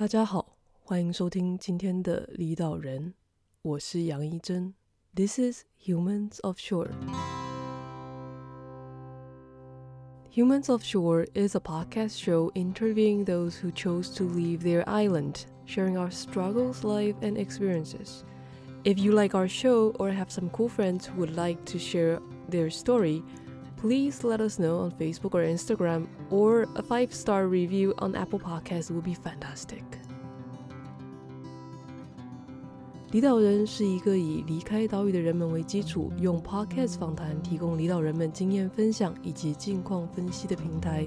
大家好，欢迎收听今天的离岛人，我是杨一真。This is Humans of Shore. Humans of Shore is a podcast show interviewing those who chose to leave their island, sharing our struggles, life, and experiences. If you like our show or have some cool friends who would like to share their story, please let us know on Facebook or Instagram, or a five star review on Apple Podcasts would be fantastic. 离岛人是一个以离开岛屿的人们为基础，用 Podcast 访谈提供离岛人们经验分享以及近况分析的平台。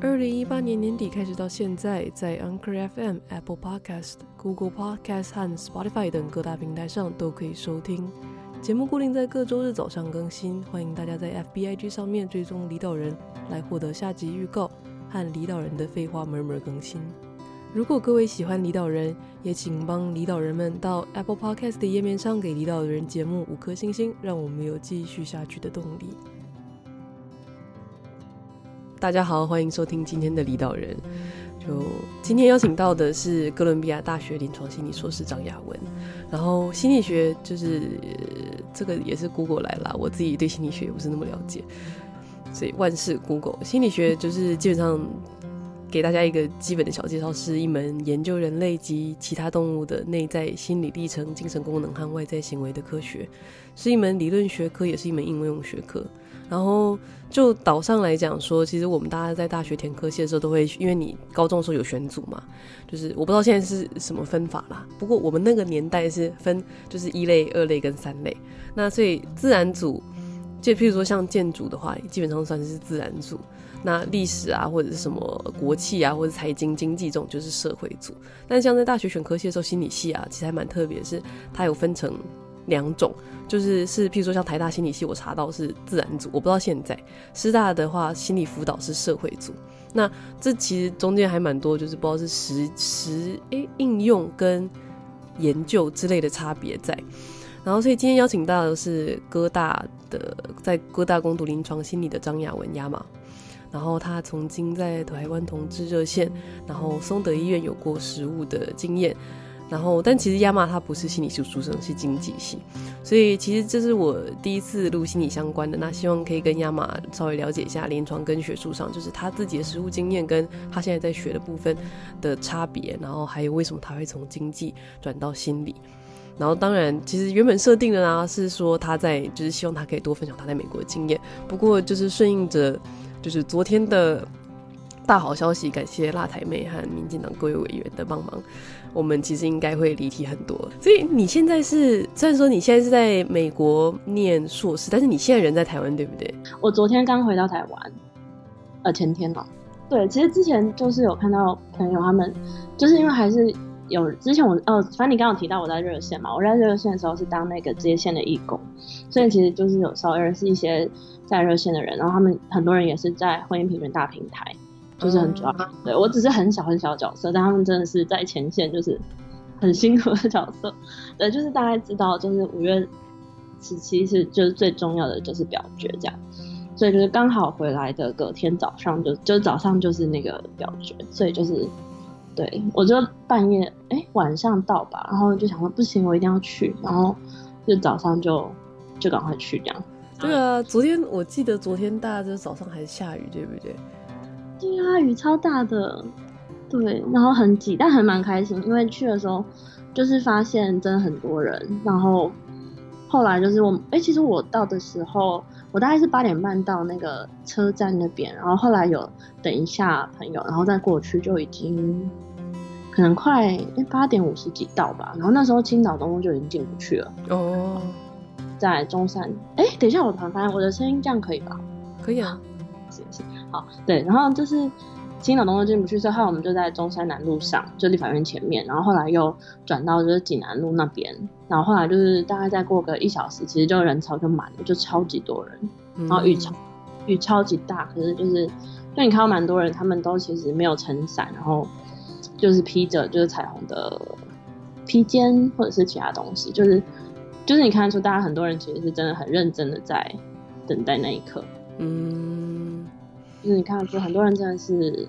二零一八年年底开始到现在，在 Anchor FM、Apple Podcast、Google Podcast 和 Spotify 等各大平台上都可以收听。 节目固定在各周日早上更新，欢迎大家在 FBIG 上面追踪离岛人，来获得下集预告和离岛人的废话满满更新。如果各位喜欢离岛人，也请帮离岛人们到 Apple Podcast 的页面上给离岛人节目五颗星星，让我们有继续下去的动力。大家好，欢迎收听今天的离岛人。就今天邀请到的是哥伦比亚大学临床心理硕士张雅文，然后心理学就是这个也是 Google 来啦，我自己对心理学也不是那么了解，所以万事 Google。心理学就是基本上给大家一个基本的小介绍，是一门研究人类及其他动物的内在心理历程、精神功能和外在行为的科学，是一门理论学科，也是一门应用学科。然后就岛上来讲说，其实我们大家在大学填科系的时候，都会因为你高中的时候有选组嘛，就是我不知道现在是什么分法啦。不过我们那个年代是分就是一类、二类跟三类。那所以自然组，就譬如说像建筑的话，基本上算是自然组。那历史啊，或者是什么国企啊，或者财经经济这种就是社会组。但像在大学选科系的时候，心理系啊，其实还蛮特别，是它有分成。两种就是是，譬如说像台大心理系，我查到是自然组，我不知道现在师大的话，心理辅导是社会组。那这其实中间还蛮多，就是不知道是实实诶、应用跟研究之类的差别在。然后所以今天邀请到的是哥大的，在哥大攻读临床心理的张雅文亚马，然后他曾经在台湾同志热线，然后松德医院有过实务的经验。然后，但其实亚马他不是心理系出身，是经济系，所以其实这是我第一次录心理相关的。那希望可以跟亚马稍微了解一下临床跟学术上，就是他自己的实务经验跟他现在在学的部分的差别，然后还有为什么他会从经济转到心理。然后当然，其实原本设定的呢是说他在就是希望他可以多分享他在美国的经验。不过就是顺应着就是昨天的大好消息，感谢辣台妹和民进党各位委员的帮忙。我们其实应该会离题很多，所以你现在是虽然说你现在是在美国念硕士，但是你现在人在台湾，对不对？我昨天刚回到台湾，呃，前天哦。对，其实之前就是有看到朋友他们，就是因为还是有之前我哦，反正你刚刚有提到我在热线嘛，我在热线的时候是当那个接线的义工，所以其实就是有稍微认识一些在热线的人，然后他们很多人也是在婚姻平权大平台。就是很主要，对，我只是很小很小的角色，但他们真的是在前线，就是很辛苦的角色。对，就是大概知道，就是五月十七是就是最重要的就是表决这样，所以就是刚好回来的隔天早上就就早上就是那个表决，所以就是对我就半夜哎、欸、晚上到吧，然后就想说不行，我一定要去，然后就早上就就赶快去这样。对啊，昨天我记得昨天大家就早上还是下雨，对不对？对啊，雨超大的，对，然后很挤，但还蛮开心，因为去的时候就是发现真的很多人，然后后来就是我，哎、欸，其实我到的时候，我大概是八点半到那个车站那边，然后后来有等一下朋友，然后再过去就已经可能快哎八点五十几到吧，然后那时候青岛东路就已经进不去了哦，在中山，哎、欸，等一下我突然发现我的声音这样可以吧？可以啊。好，对，然后就是青岛东路进不去，所以后来我们就在中山南路上，就立法院前面，然后后来又转到就是济南路那边，然后后来就是大概再过个一小时，其实就人潮就满了，就超级多人，然后雨超雨超级大，可是就是就你看到蛮多人，他们都其实没有撑伞，然后就是披着就是彩虹的披肩或者是其他东西，就是就是你看得出大家很多人其实是真的很认真的在等待那一刻，嗯。就是你看，就很多人真的是，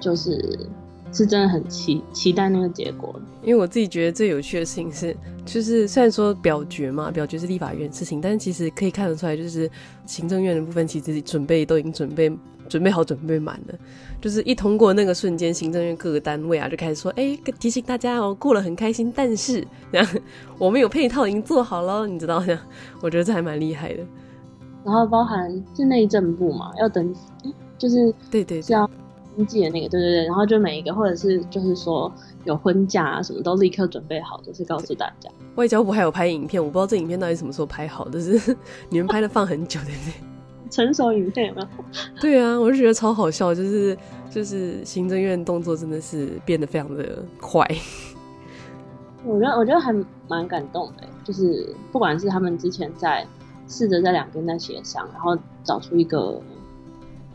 就是是真的很期期待那个结果。因为我自己觉得最有趣的事情是，就是虽然说表决嘛，表决是立法院的事情，但是其实可以看得出来，就是行政院的部分其实准备都已经准备准备好准备满了。就是一通过那个瞬间，行政院各个单位啊就开始说：“哎、提醒大家哦，过了很开心，但是 这样我们有配套已经做好了，你知道吗？我觉得这还蛮厉害的。然后包含是内政部嘛，要等，就是对对是要。”登记的那个，对对对，然后就每一个，或者是就是说有婚假啊，什么都立刻准备好，就是告诉大家。外交部还有拍影片，我不知道这影片到底什么时候拍好的，是 你们拍的放很久的，对不对？成熟影片有没有？对啊，我就觉得超好笑，就是就是行政院动作真的是变得非常的快。我觉得我觉得还蛮感动的，就是不管是他们之前在试着在两边在协商，然后找出一个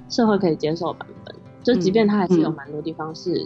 社会可以接受的版本。就即便它还是有蛮多地方是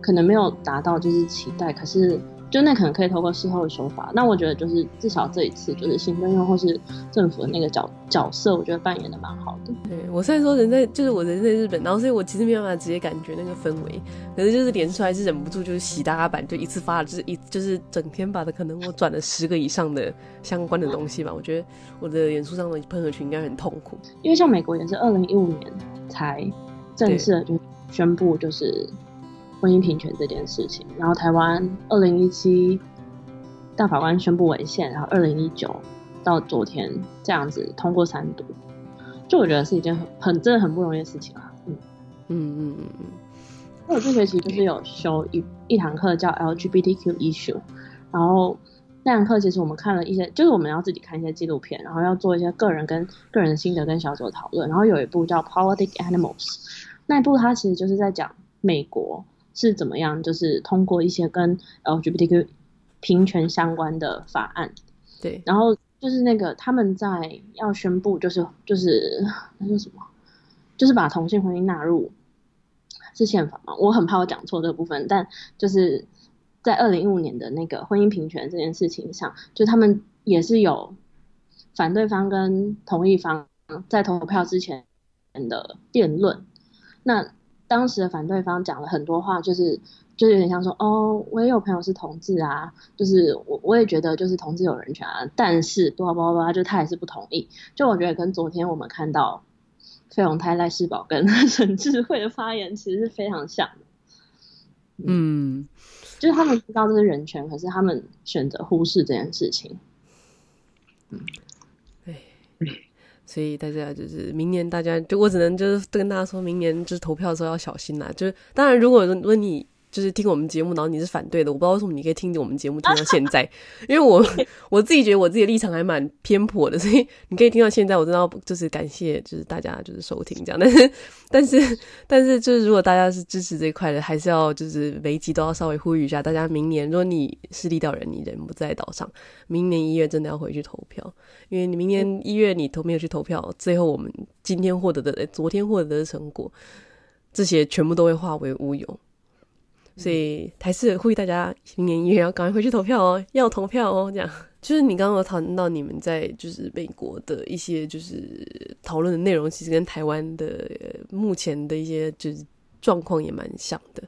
可能没有达到就是期待，可是就那可能可以透过事后的说法。那我觉得就是至少这一次就是行政院或是政府的那个角角色，我觉得扮演的蛮好的。对，我虽然说人在就是我人在日本，然后所以我其实没有办法直接感觉那个氛围，可是就是连出来是忍不住就是洗大家版，就一次发了就是一就是整天把的可能我转了十个以上的相关的东西吧。我觉得我的演出上的朋友群应该很痛苦，因为像美国也是二零一五年才。正式的就宣布就是婚姻平权这件事情，然后台湾二零一七大法官宣布违宪，然后二零一九到昨天这样子通过三读，就我觉得是一件很很真的很不容易的事情啊。嗯嗯嗯嗯嗯。那我这学期就是有修一一堂课叫 LGBTQ issue，然后那堂课其实我们看了一些，就是我们要自己看一些纪录片，然后要做一些个人跟个人的心得跟小组讨论，然后有一部叫 Politic Animals。那一部它其实就是在讲美国是怎么样，就是通过一些跟 LGBTQ 平权相关的法案，对，然后就是那个他们在要宣布，就是就是那叫什么，就是把同性婚姻纳入是宪法嘛？我很怕我讲错这个部分，但就是在二零一五年的那个婚姻平权这件事情上，就他们也是有反对方跟同意方在投票之前的辩论。那当时的反对方讲了很多话，就是就有点像说，哦，我也有朋友是同志啊，就是我我也觉得就是同志有人权啊，但是叭叭叭，就他还是不同意。就我觉得跟昨天我们看到费鸿泰、赖世宝跟 陈智慧的发言其实是非常像的。嗯，就是他们知道这是人权，可是他们选择忽视这件事情。嗯，对。所以大家就是明年，大家就我只能就是跟大家说，明年就是投票的时候要小心啦。就是当然，如果问你。就是听我们节目，然后你是反对的，我不知道为什么你可以听着我们节目听到现在，因为我我自己觉得我自己的立场还蛮偏颇的，所以你可以听到现在，我真的要就是感谢就是大家就是收听这样，但是但是但是就是如果大家是支持这一块的，还是要就是每一集都要稍微呼吁一下大家，明年如果你是立岛人，你人不在岛上，明年一月真的要回去投票，因为你明年一月你投没有去投票，最后我们今天获得的、昨天获得的成果，这些全部都会化为乌有。所以还是呼吁大家明年一月要赶快回去投票哦，要投票哦。这样 就是你刚刚有讨论到你们在就是美国的一些就是讨论的内容，其实跟台湾的目前的一些就是状况也蛮像的。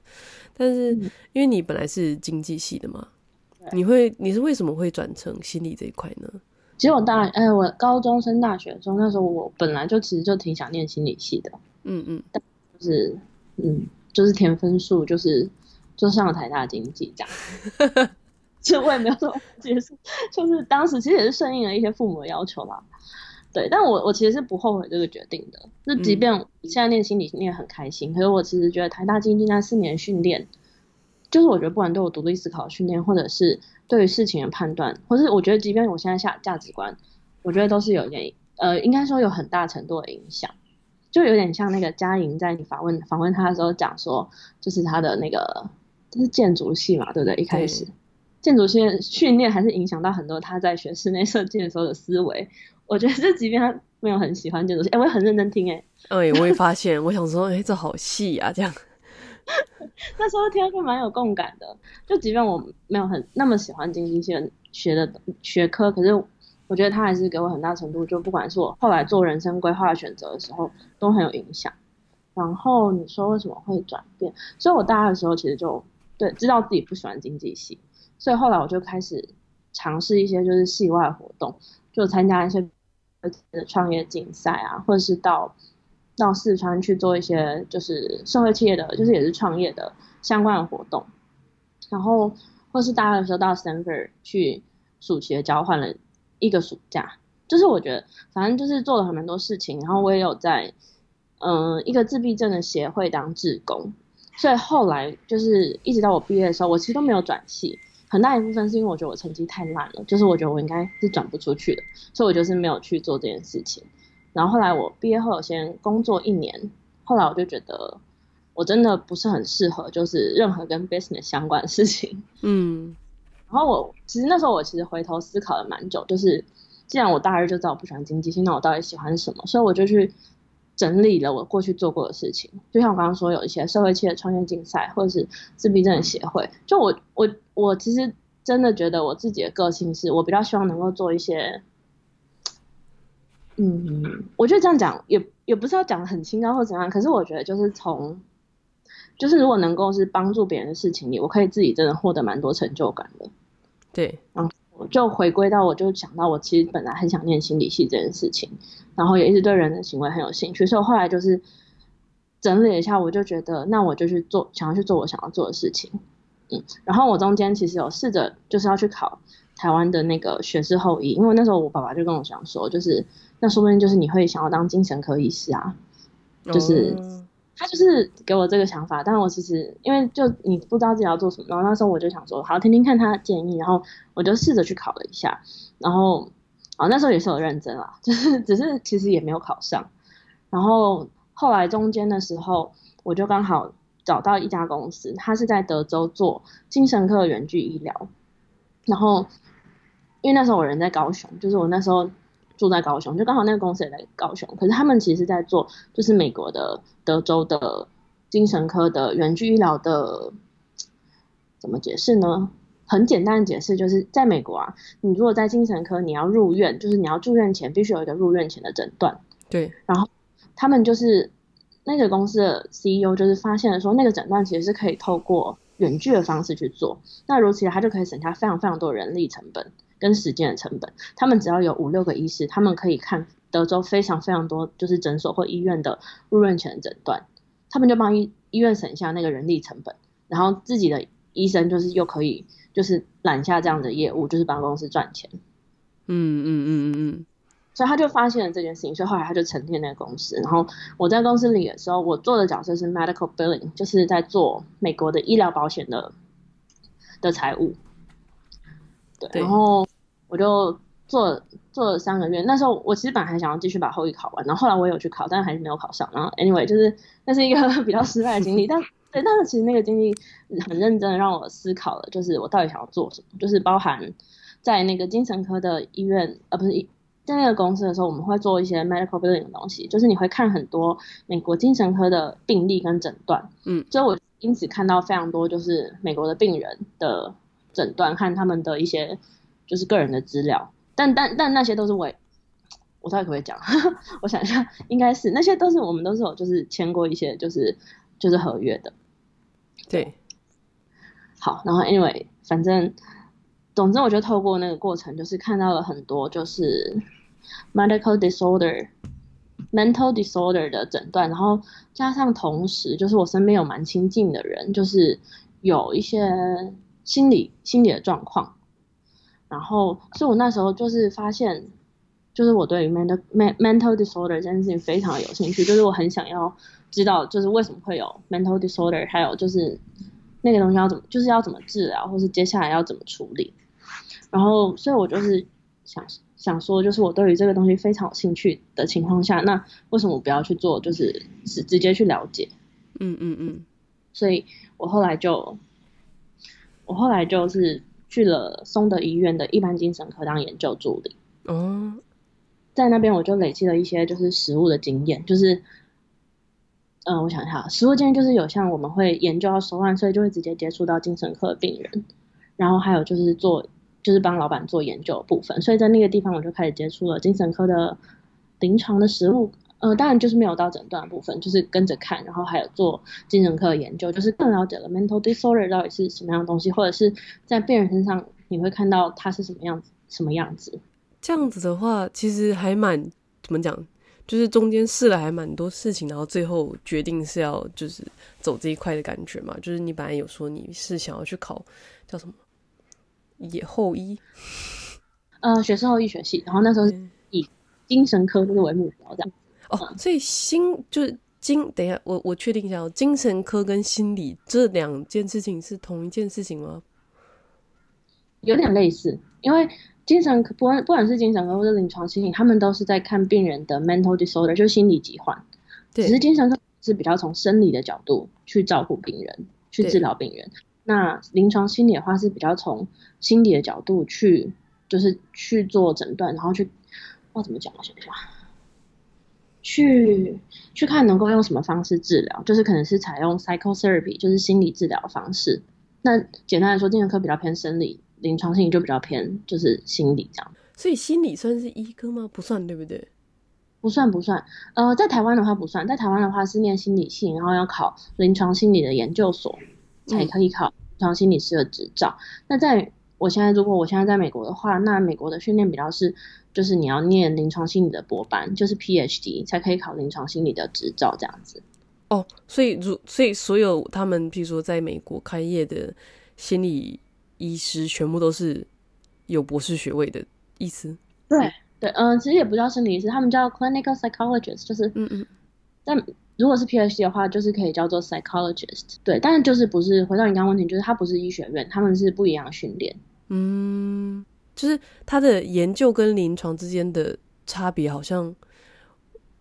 但是因为你本来是经济系的嘛，你会你是为什么会转成心理这一块呢？其实我大哎，我高中升大学的时候，那时候我本来就其实就挺想念心理系的。嗯嗯，但就是嗯，就是填分数就是。就上了台大经济这样，就我也没有说 解释，就是当时其实也是顺应了一些父母的要求啦。对，但我我其实是不后悔这个决定的。那即便现在念心理念很开心，可是我其实觉得台大经济那四年训练，就是我觉得不管对我独立思考训练，或者是对于事情的判断，或是我觉得即便我现在下价值观，我觉得都是有一点呃，应该说有很大程度的影响。就有点像那个嘉莹在你访问访问他的时候讲说，就是他的那个。是建筑系嘛，对不对？一开始建筑系训练还是影响到很多他在学室内设计的时候的思维。我觉得这即便他没有很喜欢建筑系，哎、欸，我也很认真听、欸，哎，哎，我也发现，我想说，哎、欸，这好细啊，这样。那时候听就蛮有共感的。就即便我没有很那么喜欢经济系学的学科，可是我觉得他还是给我很大程度，就不管是我后来做人生规划选择的时候，都很有影响。然后你说为什么会转变？所以我大二的时候其实就对知道自己不喜欢经济系，所以后来我就开始尝试一些就是系外活动，就参加一些创业竞赛啊，或者是到到四川去做一些就是社会企业的，就是也是创业的相关的活动，然后或是大二的时候到 Stanford 去暑期的交换了一个暑假。就是我觉得，反正就是做了很多事情，然后我也有在，嗯、一个自闭症的协会当志工，所以后来就是一直到我毕业的时候，我其实都没有转系，很大一部分是因为我觉得我成绩太烂了，就是我觉得我应该是转不出去的，所以我就是没有去做这件事情。然后后来我毕业后，我先工作一年，后来我就觉得我真的不是很适合，就是任何跟 business 相关的事情。嗯，然后我其实那时候我其实回头思考了蛮久，就是。既然我大二就知道我不喜欢经济系，那我到底喜欢什么？所以我就去整理了我过去做过的事情。就像我刚刚说，有一些社会企业创业竞赛，或者是自闭症协会。就我我我其实真的觉得我自己的个性是，我比较希望能够做一些，嗯，我觉得这样讲也也不是要讲得很清高或怎样，可是我觉得就是从，就是如果能够是帮助别人的事情里，我可以自己真的获得蛮多成就感的。对，我。就回归到，我就想到我其实本来很想念心理系这件事情，然后也一直对人的行为很有兴趣，所以后来就是整理一下，我就觉得那我就去做，想要去做我想要做的事情，嗯，然后我中间其实有试着就是要去考台湾的那个学士后医，因为那时候我爸爸就跟我讲说，就是那说不定就是你会想要当精神科医师啊，就是。他就是给我这个想法，但我其实因为就你不知道自己要做什么，然后那时候我就想说，好，听听看他的建议，然后我就试着去考了一下，然后啊那时候也是有认真啦，就是只是其实也没有考上，然后后来中间的时候，我就刚好找到一家公司，他是在德州做精神科远距医疗，然后因为那时候我人在高雄，就是我那时候。住在高雄，就刚好那个公司也在高雄，可是他们其实在做，就是美国的德州的精神科的远距医疗的，怎么解释呢？很简单的解释，就是在美国啊，你如果在精神科，你要入院，就是你要住院前必须有一个入院前的诊断。对。然后他们就是那个公司的 CEO 就是发现了说，那个诊断其实是可以透过远距的方式去做，那如此他就可以省下非常非常多人力成本。跟时间的成本，他们只要有五六个医师，他们可以看德州非常非常多就是诊所或医院的入院前的诊断，他们就帮医医院省下那个人力成本，然后自己的医生就是又可以就是揽下这样的业务，就是帮公司赚钱。嗯嗯嗯嗯嗯，所以他就发现了这件事情，所以后来他就成立那个公司。然后我在公司里的时候，我做的角色是 medical billing，就是在做美国的医疗保险的的财务。对，然后。我就做做了三个月，那时候我其实本来还想要继续把后裔考完，然后后来我有去考，但是还是没有考上。然后 anyway 就是那是一个 比较失败的经历，但对，但是其实那个经历很认真的让我思考了，就是我到底想要做什么，就是包含在那个精神科的医院，呃，不是在那个公司的时候，我们会做一些 medical billing 的东西，就是你会看很多美国精神科的病例跟诊断，嗯，所以我因此看到非常多就是美国的病人的诊断和他们的一些。就是个人的资料，但但但那些都是我，我到底可不可以讲？我想一下，应该是那些都是我们都是有就是签过一些就是就是合约的，对。好，然后 anyway，反正总之，我就透过那个过程，就是看到了很多就是 medical disorder、mental disorder 的诊断，然后加上同时就是我身边有蛮亲近的人，就是有一些心理心理的状况。然后，所以我那时候就是发现，就是我对于 mental mental disorder 这件事情非常有兴趣，就是我很想要知道，就是为什么会有 mental disorder，还有就是那个东西要怎么，就是要怎么治疗，或是接下来要怎么处理。然后，所以我就是想想说，就是我对于这个东西非常有兴趣的情况下，那为什么我不要去做，就是直直接去了解？嗯嗯嗯。所以我后来就，我后来就是。去了松德医院的一般精神科当研究助理。哦，在那边我就累积了一些就是实物的经验，就是，嗯、呃，我想一下，实物经验就是有像我们会研究到手腕，所以就会直接接触到精神科的病人，然后还有就是做就是帮老板做研究的部分，所以在那个地方我就开始接触了精神科的临床的实务，呃，当然就是没有到诊断的部分，就是跟着看，然后还有做精神科的研究，就是更了解了 mental disorder 到底是什么样的东西，或者是在病人身上你会看到他是什么样子，什么样子。这样子的话，其实还蛮怎么讲，就是中间试了还蛮多事情，然后最后决定是要就是走这一块的感觉嘛。就是你本来有说你是想要去考叫什么野后医，呃，学士后医学系，然后那时候以精神科就是为目标这样。哦，所以心就是精，等一下，我我确定一下哦，精神科跟心理这两件事情是同一件事情吗？有点类似，因为精神科不管不管是精神科或者临床心理，他们都是在看病人的 mental disorder，就是心理疾患。对，只是精神科是比较从生理的角度去照顾病人，去治疗病人。那临床心理的话是比较从心理的角度去，就是去做诊断，然后去，我怎么讲？我想一下。去去看能够用什么方式治疗，就是可能是采用 psychotherapy，就是心理治疗的方式。那简单来说，精神科比较偏生理，临床心理就比较偏就是心理这样。所以心理算是医科吗？不算，对不对？不算不算。呃，在台湾的话不算，在台湾的话是念心理系，然后要考临床心理的研究所，才可以考临床心理师的执照。嗯。那在我现在如果我现在在美国的话，那美国的训练比较是。就是你要念临床心理的博班，就是 PhD 才可以考临床心理的执照这样子。哦，所以如所以所有他们，譬如说在美国开业的心理医师，全部都是有博士学位的意思？对对，嗯、呃，其实也不叫心理医师，他们叫 clinical psychologist，就是嗯嗯。但如果是 PhD 的话，就是可以叫做 psychologist。对，但是就是不是回到你刚刚问题，就是他不是医学院，他们是不一样的训练。嗯。就是他的研究跟临床之间的差别，好像，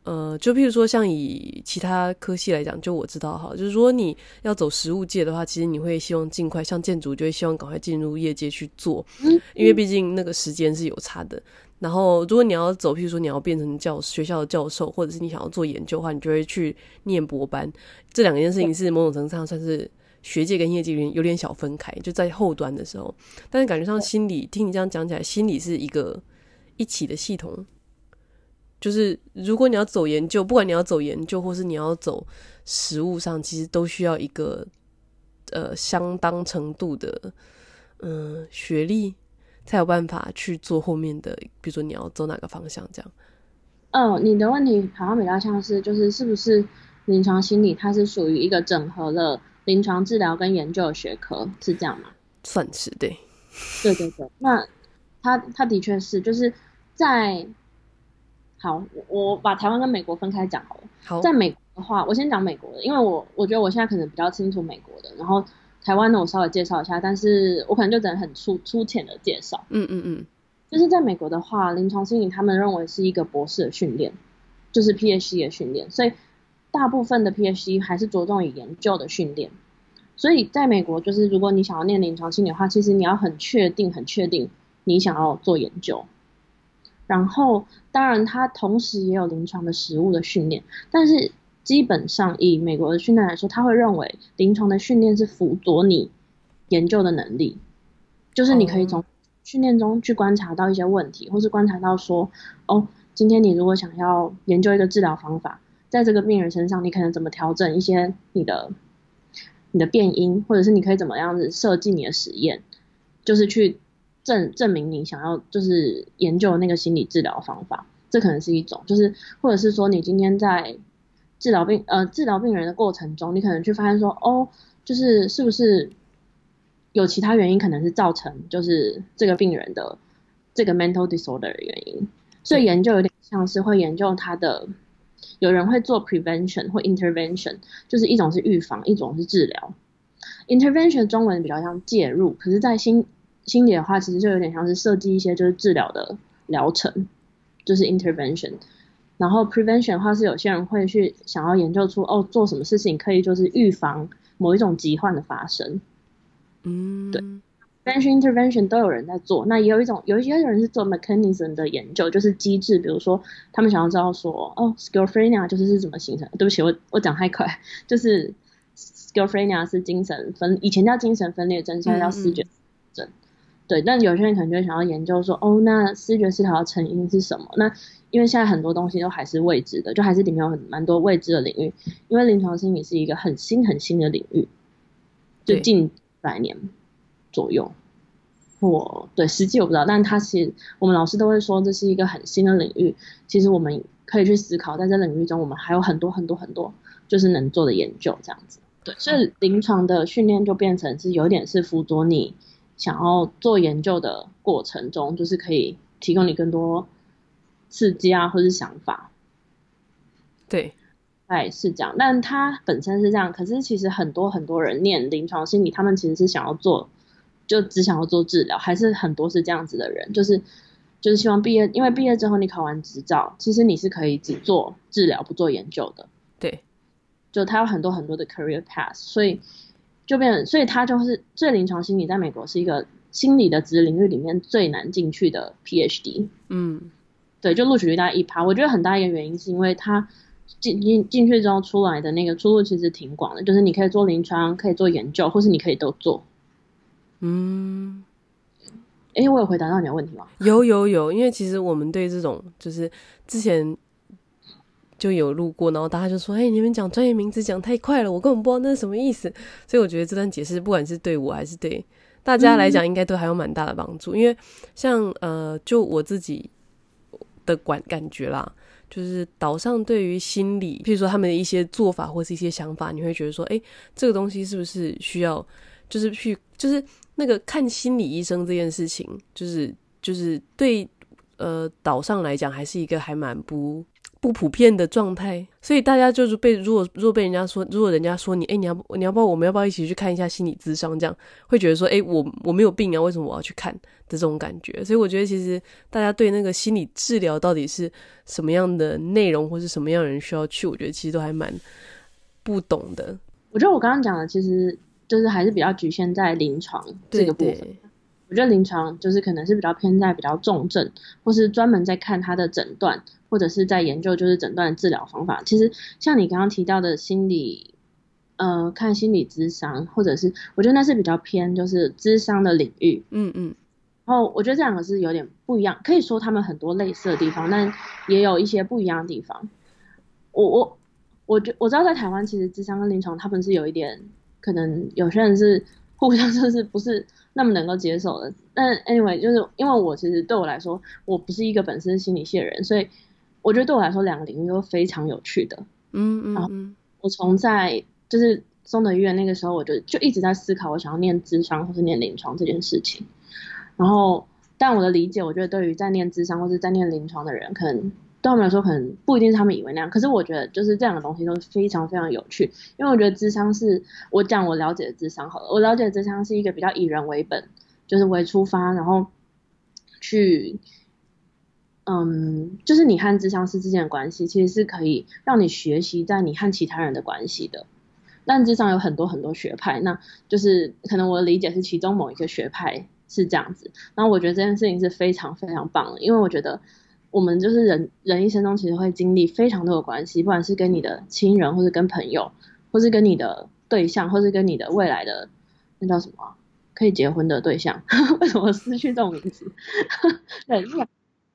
呃，就譬如说，像以其他科系来讲，就我知道哈，就是如果你要走实务界的话，其实你会希望尽快，像建筑就会希望赶快进入业界去做，因为毕竟那个时间是有差的。然后，如果你要走，譬如说你要变成教学校的教授，或者是你想要做研究的话，你就会去念博班。这两件事情是某种程度上算是。学界跟业界有点有点小分开，就在后端的时候，但是感觉上心理，听你这样讲起来，心理是一个一起的系统。就是如果你要走研究，不管你要走研究，或是你要走实务上，其实都需要一个呃相当程度的嗯、呃、学历，才有办法去做后面的，比如说你要走哪个方向这样。哦，你的问题好像比较像是，就是是不是临床心理它是属于一个整合的。临床治疗跟研究的学科是这样吗？算是对，对对对。那他他的确是，就是在好，我把台湾跟美国分开讲好了。好，在美国的话，我先讲美国的，因为我我觉得我现在可能比较清楚美国的，然后台湾呢，我稍微介绍一下，但是我可能就只能很粗粗浅的介绍。嗯嗯嗯。就是在美国的话，临床心理他们认为是一个博士的训练，就是 PhD 的训练，所以。大部分的 PhD 还是着重于研究的训练，所以在美国，就是如果你想要念临床心理的话，其实你要很确定、很确定你想要做研究。然后，当然它同时也有临床的实务的训练，但是基本上以美国的训练来说，他会认为临床的训练是辅佐你研究的能力，就是你可以从训练中去观察到一些问题，或是观察到说，哦，今天你如果想要研究一个治疗方法。在这个病人身上，你可能怎么调整一些你的你的变音，或者是你可以怎么样子设计你的实验，就是去证证明你想要就是研究那个心理治疗方法，这可能是一种，就是或者是说你今天在治疗病呃治疗病人的过程中，你可能去发现说哦，就是是不是有其他原因可能是造成就是这个病人的这个 mental disorder 的原因，所以研究有点像是会研究他的。有人会做 prevention 或 intervention，就是一种是预防，一种是治疗。intervention 中文比较像介入，可是在心心理的话，其实就有点像是设计一些就是治疗的疗程，就是 intervention。然后 prevention 的话是有些人会去想要研究出哦，做什么事情可以就是预防某一种疾患的发生。嗯，对。Prevention intervention 都有人在做，那也有一种有一些人是做 mechanism 的研究，就是机制，比如说他们想要知道说，哦，schizophrenia 就是是怎么形成？对不起，我我讲太快，就是 schizophrenia 是精神分，以前叫精神分裂症，现在叫视觉症。对，但有些人可能就想要研究说，哦，那视觉失调的成因是什么？那因为现在很多东西都还是未知的，就还是里面有很蛮多未知的领域。因为临床心理是一个很新很新的领域，就近百年左右。或对，实际我不知道，但他其实我们老师都会说这是一个很新的领域。其实我们可以去思考，在这领域中，我们还有很多很多很多就是能做的研究，这样子。对，所以临床的训练就变成是有点是辅佐你想要做研究的过程中，就是可以提供你更多。刺激啊，或是想法，对，哎，是这样。但他本身是这样，可是其实很多很多人念临床心理，他们其实是想要做，就只想要做治疗，还是很多是这样子的人，就是就是希望毕业，因为毕业之后你考完执照，其实你是可以只做治疗，不做研究的。对，就他有很多很多的 career path，所以就变，所以他就是最临床心理在美国是一个心理的子领域里面最难进去的 PhD。嗯。对，就录取率大概一趴，我觉得很大一个原因是因为他进进进去之后出来的那个出路其实挺广的，就是你可以做临床，可以做研究，或是你可以都做。嗯，哎，我有回答到你的问题吗？有有有，因为其实我们对这种就是之前就有录过，然后大家就说：“哎，你们讲专业名词讲太快了，我根本不知道那是什么意思。”所以我觉得这段解释不管是对我还是对大家来讲，应该都还有蛮大的帮助。嗯、因为像呃，就我自己。的感感觉啦，就是岛上对于心理，譬如说他们的一些做法或是一些想法，你会觉得说，哎，这个东西是不是需要，就是去，就是那个看心理医生这件事情，就是就是对呃岛上来讲，还是一个还蛮不。不普遍的状态，所以大家就是被如果如果被人家说，如果人家说你，哎、你要你要不要我们要不要一起去看一下心理咨商？这样会觉得说，哎、我我没有病啊，为什么我要去看的这种感觉？所以我觉得其实大家对那个心理治疗到底是什么样的内容，或是什么样的人需要去，我觉得其实都还蛮不懂的。我觉得我刚刚讲的其实就是还是比较局限在临床这个部分。对对，我觉得临床就是可能是比较偏在比较重症，或是专门在看他的诊断。或者是在研究就是诊断治疗方法，其实像你刚刚提到的心理，呃，看心理咨商，或者是我觉得那是比较偏就是智商的领域，嗯嗯。然后我觉得这两个是有点不一样，可以说他们很多类似的地方，但也有一些不一样的地方。我我我觉我知道在台湾其实智商跟临床他们是有一点可能有些人是 互相就是不是。那么能够接受的，但 anyway 就是因为我其实对我来说，我不是一个本身心理系的人，所以。我觉得对我来说，两个领域都非常有趣的。嗯嗯，然后我从在就是松德医院那个时候，我就就一直在思考，我想要念智商或是念临床这件事情。然后，但我的理解，我觉得对于在念智商或是在念临床的人，可能对他们来说，可能不一定是他们以为那样。可是我觉得，就是这两个东西都是非常非常有趣，因为我觉得智商是我讲我了解的智商好了，我了解的智商是一个比较以人为本，就是为出发，然后去。嗯，就是你和智商师之间的关系，其实是可以让你学习在你和其他人的关系的。但智商有很多很多学派，那就是可能我的理解是其中某一个学派是这样子。然后我觉得这件事情是非常非常棒的，因为我觉得我们就是人人一生中其实会经历非常多的关系，不管是跟你的亲人，或是跟朋友，或是跟你的对象，或是跟你的未来的那叫什么可以结婚的对象。为什么失去这种名字？对。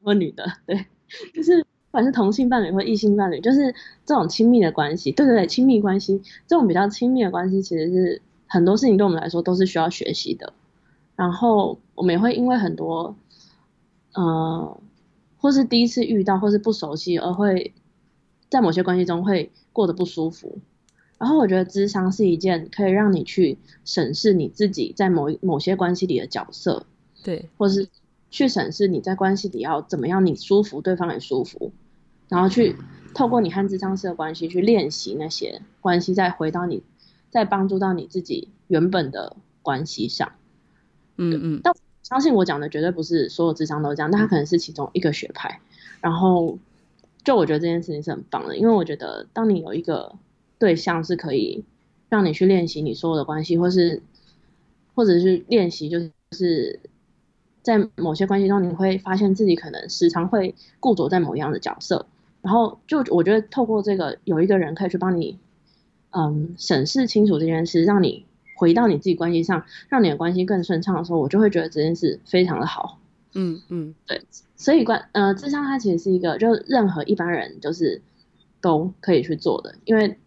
或女的，对，就是不管是同性伴侣或异性伴侣，就是这种亲密的关系，对对对，亲密关系，这种比较亲密的关系，其实是很多事情对我们来说都是需要学习的。然后我们也会因为很多，呃，或是第一次遇到，或是不熟悉，而会在某些关系中会过得不舒服。然后我觉得智商是一件可以让你去审视你自己在某某些关系里的角色，对，或是。去审视你在关系里要怎么样，你舒服，对方也舒服，然后去透过你和智商师的关系去练习那些关系，再回到你，再帮助到你自己原本的关系上。嗯嗯。但相信我讲的绝对不是所有智商都这样，但它可能是其中一个学派。然后，就我觉得这件事情是很棒的，因为我觉得当你有一个对象是可以让你去练习你所有的关系，或是或者是练习就是。在某些关系中，你会发现自己可能时常会固着在某一样的角色，然后就我觉得透过这个有一个人可以去帮你，嗯，审视清楚这件事，让你回到你自己关系上，让你的关系更顺畅的时候，我就会觉得这件事非常的好。嗯嗯，对，所以关呃，智商它其实是一个，就任何一般人就是都可以去做的，因为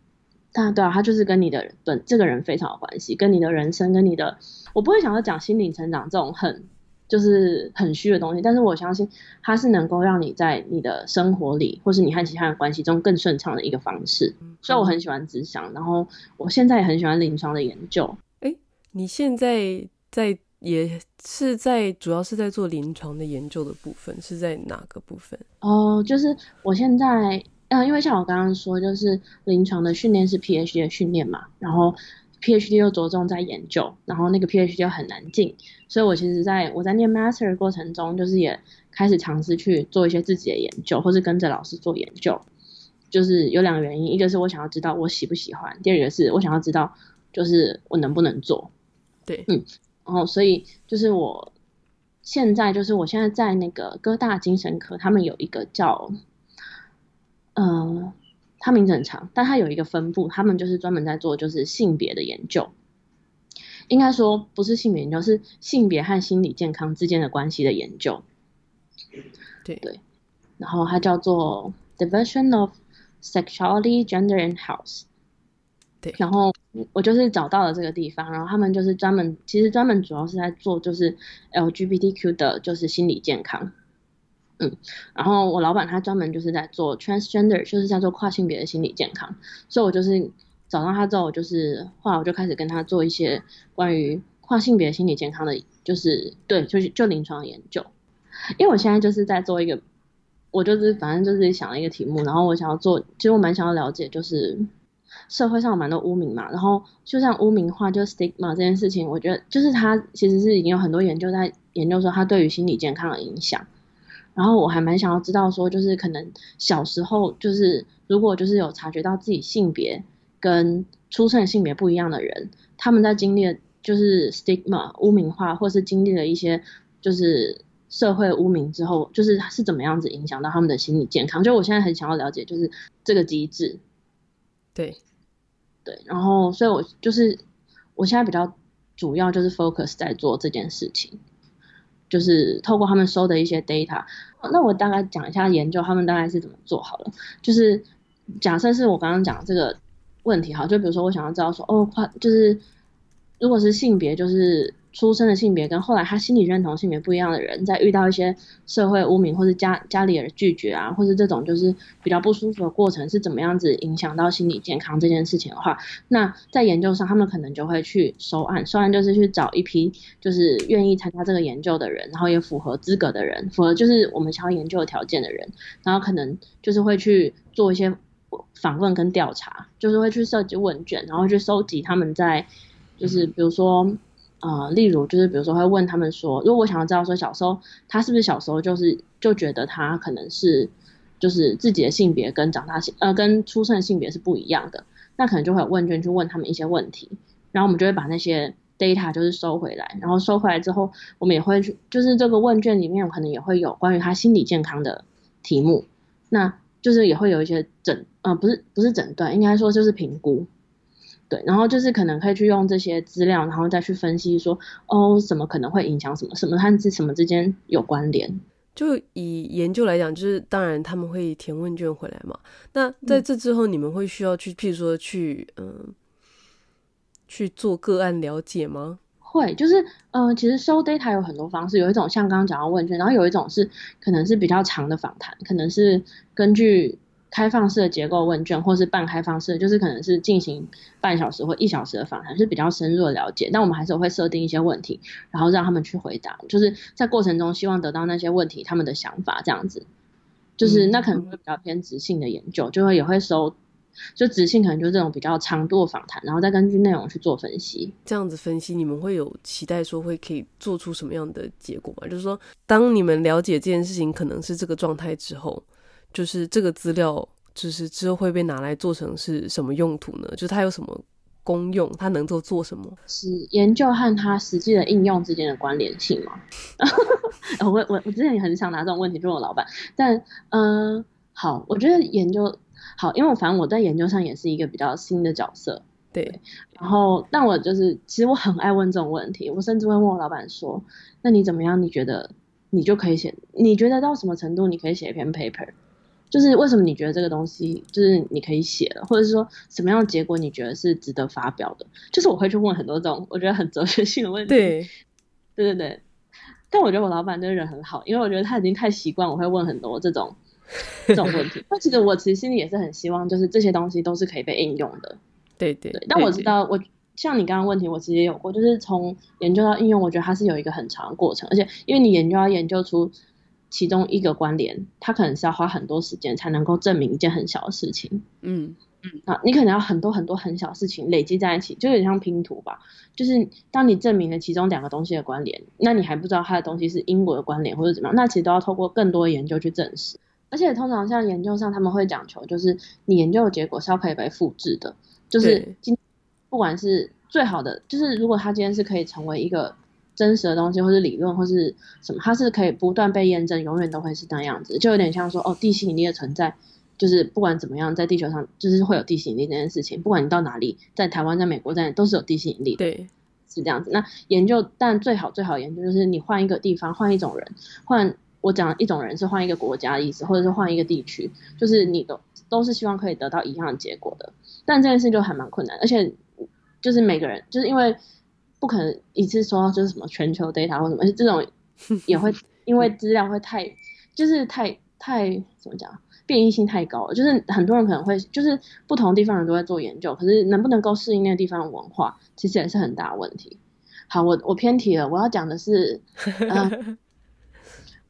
它对啊，他就是跟你的本这个人非常有关系，跟你的人生，跟你的，我不会想要讲心灵成长这种很就是很虚的东西，但是我相信它是能够让你在你的生活里，或是你和其他人关系中更顺畅的一个方式。所以我很喜欢咨商，然后我现在也很喜欢临床的研究。哎，你现在在？也是在主要是在做临床的研究的部分，是在哪个部分？哦，就是我现在，嗯，因为像我刚刚说，就是临床的训练是 PhD 的训练嘛，然后 PhD 又着重在研究，然后那个 PhD 又很难进，所以我其实在我在念 Master 的过程中，就是也开始尝试去做一些自己的研究，或是跟着老师做研究，就是有两个原因，一个是我想要知道我喜不喜欢，第二个是我想要知道就是我能不能做，对，嗯。然后，所以就是我现在，就是我现在在那个哥大精神科，他们有一个叫，呃，他名字很长，但他有一个分部，他们就是专门在做就是性别的研究，应该说不是性别研究，是性别和心理健康之间的关系的研究。对对，然后它叫做 Division of Sexuality, Gender and Health。对，然后我就是找到了这个地方，然后他们就是专门，其实专门主要是在做就是 LGBTQ 的，就是心理健康，嗯，然后我老板他专门就是在做 transgender，就是叫做跨性别的心理健康，所以我就是找到他之后，就是后来我就开始跟他做一些关于跨性别心理健康的，就是对，就是就临床研究，因为我现在就是在做一个，我就是反正就是想了一个题目，然后我想要做，其实我蛮想要了解就是。社会上有蛮多污名嘛，然后就像污名化，就 stigma 这件事情，我觉得就是它其实是已经有很多研究在研究说它对于心理健康的影响。然后我还蛮想要知道说，就是可能小时候就是如果就是有察觉到自己性别跟出生性别不一样的人，他们在经历了就是 stigma 污名化，或是经历了一些就是社会污名之后，就是是怎么样子影响到他们的心理健康。就我现在很想要了解，就是这个机制。对。对，然后所以，我就是我现在比较主要就是 focus 在做这件事情，就是透过他们收的一些 data，那我大概讲一下研究他们大概是怎么做好了。就是假设是我刚刚讲这个问题，哈，就比如说我想要知道说，哦，跨就是如果是性别，就是。出生的性别跟后来他心理认同性别不一样的人，在遇到一些社会污名或是家家里人拒绝啊，或是这种就是比较不舒服的过程是怎么样子影响到心理健康这件事情的话，那在研究上他们可能就会去收案，收案就是去找一批就是愿意参加这个研究的人，然后也符合资格的人，符合就是我们想要研究的条件的人，然后可能就是会去做一些访问跟调查，就是会去设计问卷，然后去收集他们在就是比如说。呃，例如就是比如说会问他们说，如果我想要知道说小时候他是不是小时候就是就觉得他可能是就是自己的性别跟长大性呃跟出生的性别是不一样的，那可能就会有问卷去问他们一些问题，然后我们就会把那些 data 就是收回来，然后收回来之后，我们也会去就是这个问卷里面可能也会有关于他心理健康的题目，那就是也会有一些诊呃不是不是诊断，应该说就是评估。对，然后就是可能可以去用这些资料，然后再去分析说，哦，什么可能会影响什么，什么和这什么之间有关联。就以研究来讲，就是当然他们会填问卷回来嘛。那在这之后，你们会需要去，譬如说去，嗯，去做个案了解吗？会，就是，嗯、呃，其实收 data 有很多方式，有一种像刚刚讲到问卷，然后有一种是可能是比较长的访谈，可能是根据。开放式的结构问卷，或是半开放式，就是可能是进行半小时或一小时的访谈，是比较深入的了解。但我们还是会设定一些问题，然后让他们去回答，就是在过程中希望得到那些问题他们的想法，这样子。就是那可能会比较偏直性的研究，就会也会收，就直性可能就是这种比较长度的访谈，然后再根据内容去做分析。这样子分析，你们会有期待说会可以做出什么样的结果吗？就是说，当你们了解这件事情可能是这个状态之后。就是这个资料，就是之后会被拿来做成是什么用途呢？就是它有什么功用？它能够做什么？是研究和它实际的应用之间的关联性吗？我我我之前也很想拿这种问题问我老板，但嗯、呃，好，我觉得研究好，因为我反正我在研究上也是一个比较新的角色，对，然后但我就是其实我很爱问这种问题，我甚至会问我老板说：“那你怎么样？你觉得你就可以写？你觉得到什么程度你可以写一篇 paper？就是为什么你觉得这个东西就是你可以写了，或者是说什么样的结果你觉得是值得发表的？就是我会去问很多这种我觉得很哲学性的问题。对，对对对。但我觉得我老板这个人很好，因为我觉得他已经太习惯我会问很多这种 这种问题。那其实我其实心里也是很希望，就是这些东西都是可以被应用的。对对，对，但我知道，我像你刚刚问题，我其实也有过，就是从研究到应用，我觉得它是有一个很长的过程，而且因为你研究要研究出其中一个关联，他可能是要花很多时间才能够证明一件很小的事情。嗯嗯，啊，你可能要很多很多很小的事情累积在一起，就有点像拼图吧。就是当你证明了其中两个东西的关联，那你还不知道它的东西是因果的关联或者怎么样，那其实都要透过更多的研究去证实。而且通常像研究上，他们会讲求就是你研究的结果是要可以被复制的。就是今，不管是最好的，就是如果它今天是可以成为一个真实的东西，或是理论，或是什么，它是可以不断被验证，永远都会是那样子，就有点像说，哦，地心引力的存在，就是不管怎么样，在地球上就是会有地心引力这件事情，不管你到哪里，在台湾、在美国，在都是有地心引力的，对，是这样子。那研究，但最好最好研究就是你换一个地方，换一种人，换我讲一种人是换一个国家的意思，或者是换一个地区，就是你都都是希望可以得到一样的结果的。但这件事就还蛮困难，而且就是每个人就是因为不可能一次说就是什么全球 data 或什么，而且这种 也会因为资料会太就是太太怎么讲，变异性太高了，就是很多人可能会就是不同地方人都在做研究，可是能不能够适应那个地方的文化，其实也是很大的问题。好，我我偏题了，我要讲的是，呃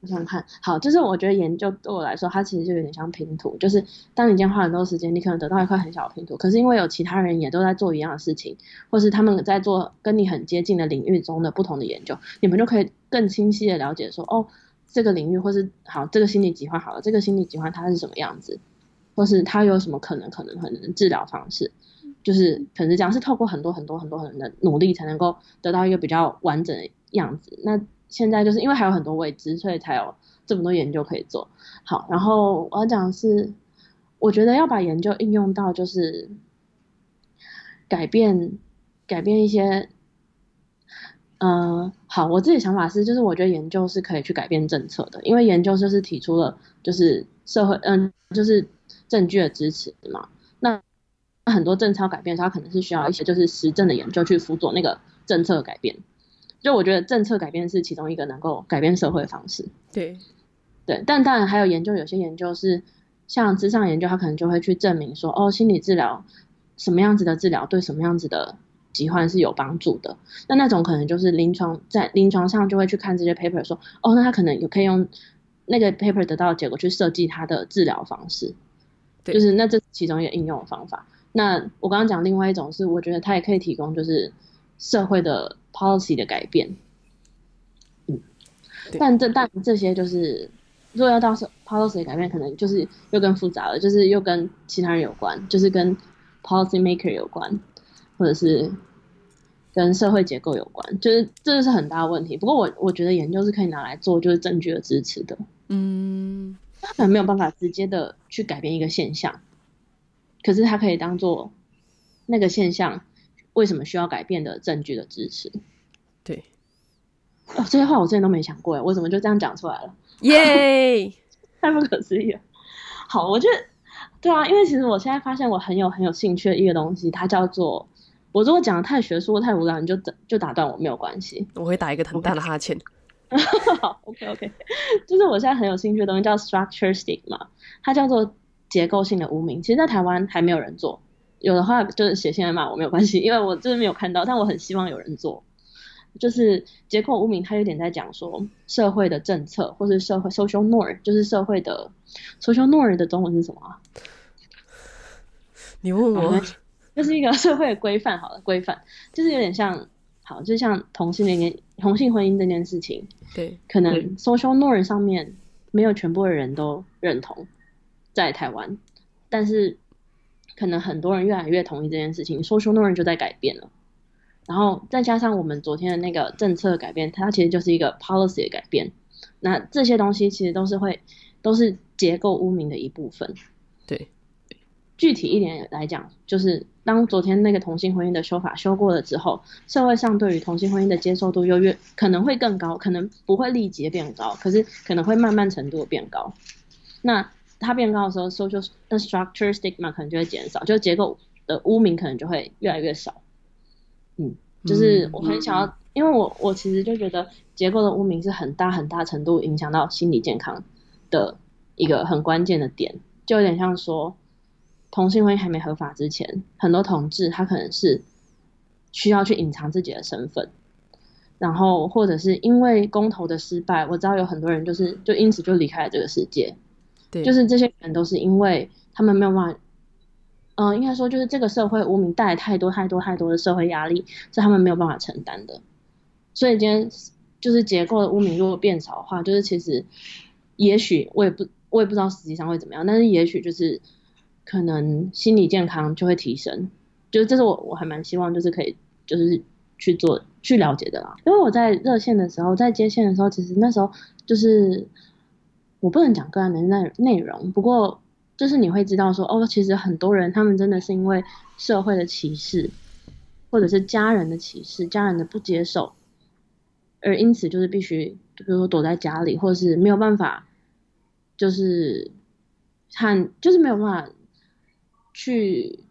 我想看好，就是我觉得研究对我来说，它其实就有点像拼图。就是当你今天花很多时间，你可能得到一块很小的拼图，可是因为有其他人也都在做一样的事情，或是他们在做跟你很接近的领域中的不同的研究，你们就可以更清晰的了解说，哦，这个领域或是好这个心理疾患好了，这个心理疾患它是什么样子，或是它有什么可能可能可能的治疗方式，就是可能是这样，是透过很多很多很多人的努力才能够得到一个比较完整的样子。那现在就是因为还有很多未知，所以才有这么多研究可以做。好，然后我要讲的是，我觉得要把研究应用到就是改变改变一些，嗯、好，我自己想法是，就是我觉得研究是可以去改变政策的，因为研究就是提出了就是社会，嗯，就是证据的支持嘛。那很多政策改变，它可能是需要一些就是实证的研究去辅佐那个政策的改变。就我觉得政策改变是其中一个能够改变社会的方式。对，对，但当然还有研究，有些研究是像咨商研究，它可能就会去证明说，哦，心理治疗什么样子的治疗对什么样子的疾患是有帮助的。那那种可能就是临床在临床上就会去看这些 paper 说，哦，那他可能也可以用那个 paper 得到的结果去设计他的治疗方式。对，就是那这是其中一个应用的方法。那我刚刚讲另外一种是，我觉得它也可以提供就是社会的。Policy 的改变，嗯，但这但这些就是，如果要到是 policy 的改变，可能就是又更复杂了，就是又跟其他人有关，就是跟 policy maker 有关，或者是跟社会结构有关，就是这是很大的问题。不过我我觉得研究是可以拿来做，就是证据的支持的，嗯，它可能没有办法直接的去改变一个现象，可是它可以当做那个现象。为什么需要改变的证据的支持？对，哦，这些话我之前都没想过，我怎么就这样讲出来了？耶，太不可思议了！好，我觉得对啊，因为其实我现在发现我很有很有兴趣的一个东西，它叫做我如果讲的太学术、太无聊，你就就打断我没有关系，我会打一个很大的哈欠。好，OK OK，就是我现在很有兴趣的东西叫 structure stigma，它叫做结构性的污名，其实，在台湾还没有人做。有的话就是写信来骂我没有关系，因为我就是没有看到，但我很希望有人做。就是结构污名，它有点在讲说社会的政策或是社会 social norm，就是社会的 social norm 的中文是什么啊？你问我，就是一个社会的规范，好了，规范就是有点像，好，就像同性恋、同性婚姻这件事情，对，可能 social norm 上面没有全部的人都认同，在台湾，但是。可能很多人越来越同意这件事情，social norm 就在改变了，然后再加上我们昨天的那个政策改变，它其实就是一个 policy 的改变。那这些东西其实都是会都是结构污名的一部分。对，具体一点来讲，就是当昨天那个同性婚姻的修法修过了之后，社会上对于同性婚姻的接受度又越可能会更高，可能不会立即变高，可是可能会慢慢程度的变高。那它变高的时候，social structure stigma 可能就会减少，就结构的污名可能就会越来越少。嗯，就是我很想要，嗯、因为我我其实就觉得结构的污名是很大很大程度影响到心理健康的一个很关键的点，就有点像说。同性婚姻还没合法之前，很多同志他可能是需要去隐藏自己的身份，然后或者是因为公投的失败，我知道有很多人就是就因此就离开了这个世界。就是这些人都是因为他们没有办法，嗯、应该说就是这个社会污名带来太多太多太多的社会压力，是他们没有办法承担的。所以今天就是结构的污名如果变少的话，就是其实也许我也不我也不知道实际上会怎么样，但是也许就是。可能心理健康就会提升，就是这是我我还蛮希望就是可以就是去做去了解的啦。因为我在热线的时候，在接线的时候，其实那时候就是我不能讲个案的内内容，不过就是你会知道说哦，其实很多人他们真的是因为社会的歧视，或者是家人的歧视、家人的不接受，而因此就是必须，比如说躲在家里，或者是没有办法，就是看就是没有办法。去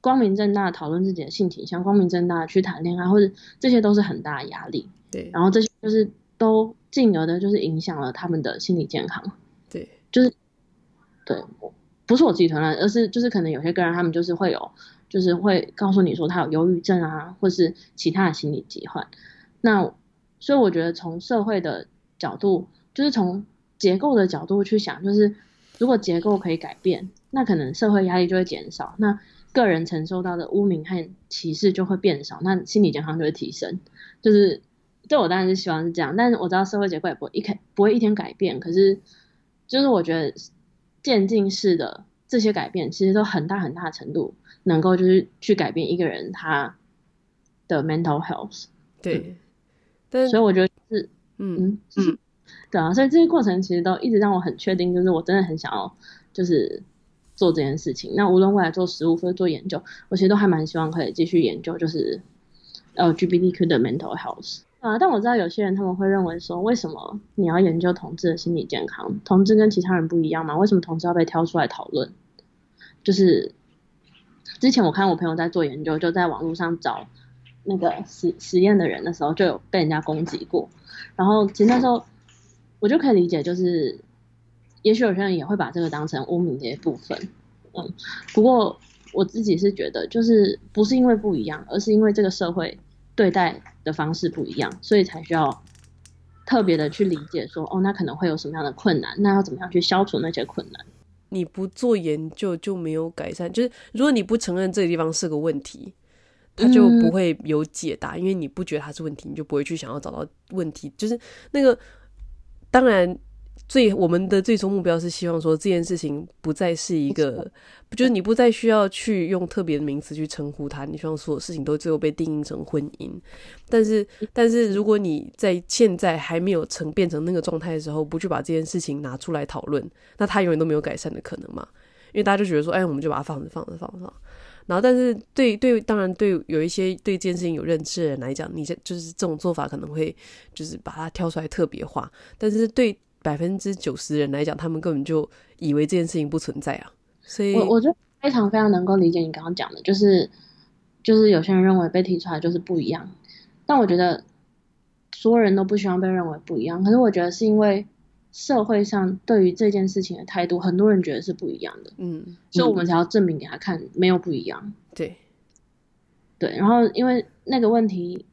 光明正大讨论自己的性倾向，光明正大的去谈恋爱，或者这些都是很大的压力。对，然后这些就是都进而的，就是影响了他们的心理健康。对，就是对，不是我自己传染，而是就是可能有些个人他们就是会有，就是会告诉你说他有忧郁症啊，或是其他的心理疾患。那所以我觉得从社会的角度，就是从结构的角度去想，就是如果结构可以改变。那可能社会压力就会减少，那个人承受到的污名和歧视就会变少，那心理健康就会提升。就是，对我当然是希望是这样，但是我知道社会结构也不会一开不会一天改变，可是就是我觉得渐进式的这些改变，其实都很大很大程度能够就是去改变一个人他的 mental health。对，所以我觉得是，嗯嗯嗯，对啊，所以这些过程其实都一直让我很确定，就是我真的很想要，就是。做这件事情，那无论未来做实务或者做研究，我其实都还蛮希望可以继续研究，就是 LGBTQ 的 mental health 啊。但我知道有些人他们会认为说，为什么你要研究同志的心理健康？同志跟其他人不一样吗？为什么同志要被挑出来讨论？就是之前我看我朋友在做研究，就在网络上找那个实实验的人的时候，就有被人家攻击过。然后其实那时候我就可以理解，就是。也许有些人也会把这个当成污名的一部分，嗯，不过我自己是觉得，就是不是因为不一样，而是因为这个社会对待的方式不一样，所以才需要特别的去理解说，哦，那可能会有什么样的困难，那要怎么样去消除那些困难？你不做研究就没有改善，就是如果你不承认这个地方是个问题，它就不会有解答，嗯，因为你不觉得它是问题，你就不会去想要找到问题，就是那个当然。最我们的最终目标是希望说这件事情不再是一个，就是你不再需要去用特别的名词去称呼它，你希望所有事情都最后被定义成婚姻。但是，但是如果你在现在还没有成变成那个状态的时候，不去把这件事情拿出来讨论，那它永远都没有改善的可能嘛？因为大家就觉得说，哎，我们就把它放着放着放着放。然后，但是对对，当然对有一些对这件事情有认知的人来讲，你这就是这种做法可能会就是把它挑出来特别化，但是对。百分之九十人来讲，他们根本就以为这件事情不存在啊，所以我我就非常非常能够理解你刚刚讲的，就是就是有些人认为被提出来就是不一样，但我觉得所有人都不希望被认为不一样，可是我觉得是因为社会上对于这件事情的态度，很多人觉得是不一样的，嗯，所以我们才要证明给他看没有不一样，对。对，然后因为那个问题。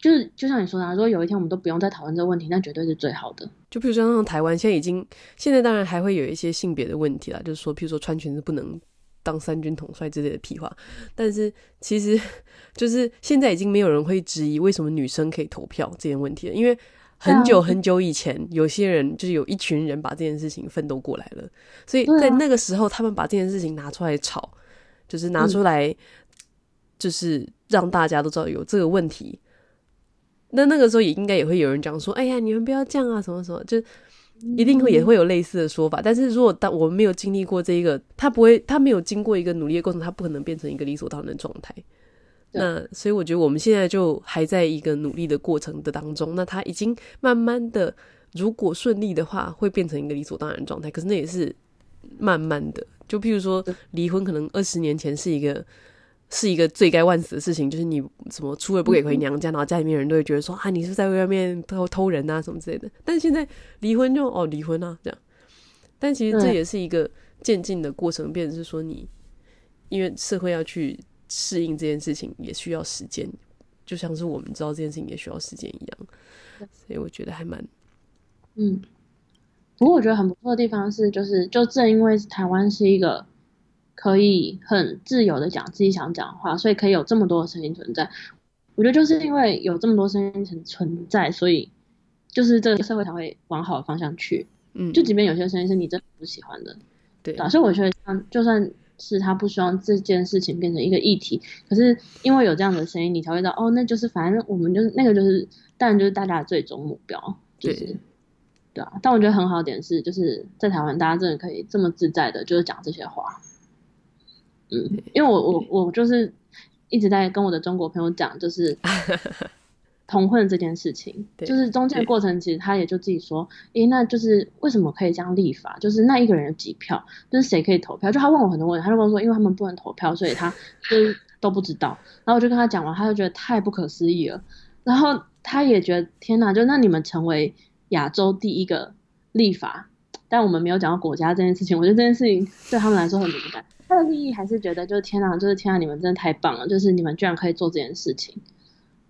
就是就像你说的，如果有一天我们都不用再讨论这个问题，那绝对是最好的。就比如说像台湾，现在已经现在当然还会有一些性别的问题啦，就是说，譬如说穿裙子不能当三军统帅之类的屁话。但是其实就是现在已经没有人会质疑为什么女生可以投票这件问题了，因为很久很久以前，有些人就是有一群人把这件事情奋斗过来了，所以在那个时候，他们把这件事情拿出来吵，就是拿出来，就是让大家都知道有这个问题。那那个时候也应该也会有人讲说，哎呀，你们不要这样啊，什么什么，就一定会也会有类似的说法。但是如果当我们没有经历过这一个，他不会，他没有经过一个努力的过程，他不可能变成一个理所当然的状态。那所以我觉得我们现在就还在一个努力的过程的当中。那他已经慢慢的，如果顺利的话，会变成一个理所当然的状态。可是那也是慢慢的。就譬如说，离婚可能二十年前是一个是一个罪该万死的事情，就是你什么出了不给回娘家，然后家里面人都会觉得说啊，你是在外面偷偷人啊什么之类的。但是现在离婚就哦离婚啊这样。但其实这也是一个渐进的过程，变成是说你因为社会要去。适应这件事情也需要时间，就像是我们知道这件事情也需要时间一样，所以我觉得还蛮……嗯，不过我觉得很不错的地方是，就是就正因为台湾是一个可以很自由的讲自己想讲的话，所以可以有这么多的声音存在。我觉得就是因为有这么多声音存存在，所以就是这个社会才会往好的方向去。嗯，就即便有些声音是你真的不喜欢的，对，所以我觉得像就算。是他不希望这件事情变成一个议题，可是因为有这样的声音，你才会知道哦，那就是反正我们就是那个就是，当然就是大家的最终目标，就是对，对啊。但我觉得很好的点是，就是在台湾大家真的可以这么自在的，就是讲这些话。嗯，因为我我我就是一直在跟我的中国朋友讲，就是。同婚这件事情，就是中间的过程，其实他也就自己说，诶，那就是为什么可以这样立法？就是那一个人有几票，就是谁可以投票？就他问我很多问题，他就跟我说，因为他们不能投票，所以他就是都不知道。然后我就跟他讲完，他就觉得太不可思议了。然后他也觉得天哪，就那你们成为亚洲第一个立法，但我们没有讲到国家这件事情。我觉得这件事情对他们来说很敏感。他的利益还是觉得，就是天啊，就是天啊，你们真的太棒了，就是你们居然可以做这件事情。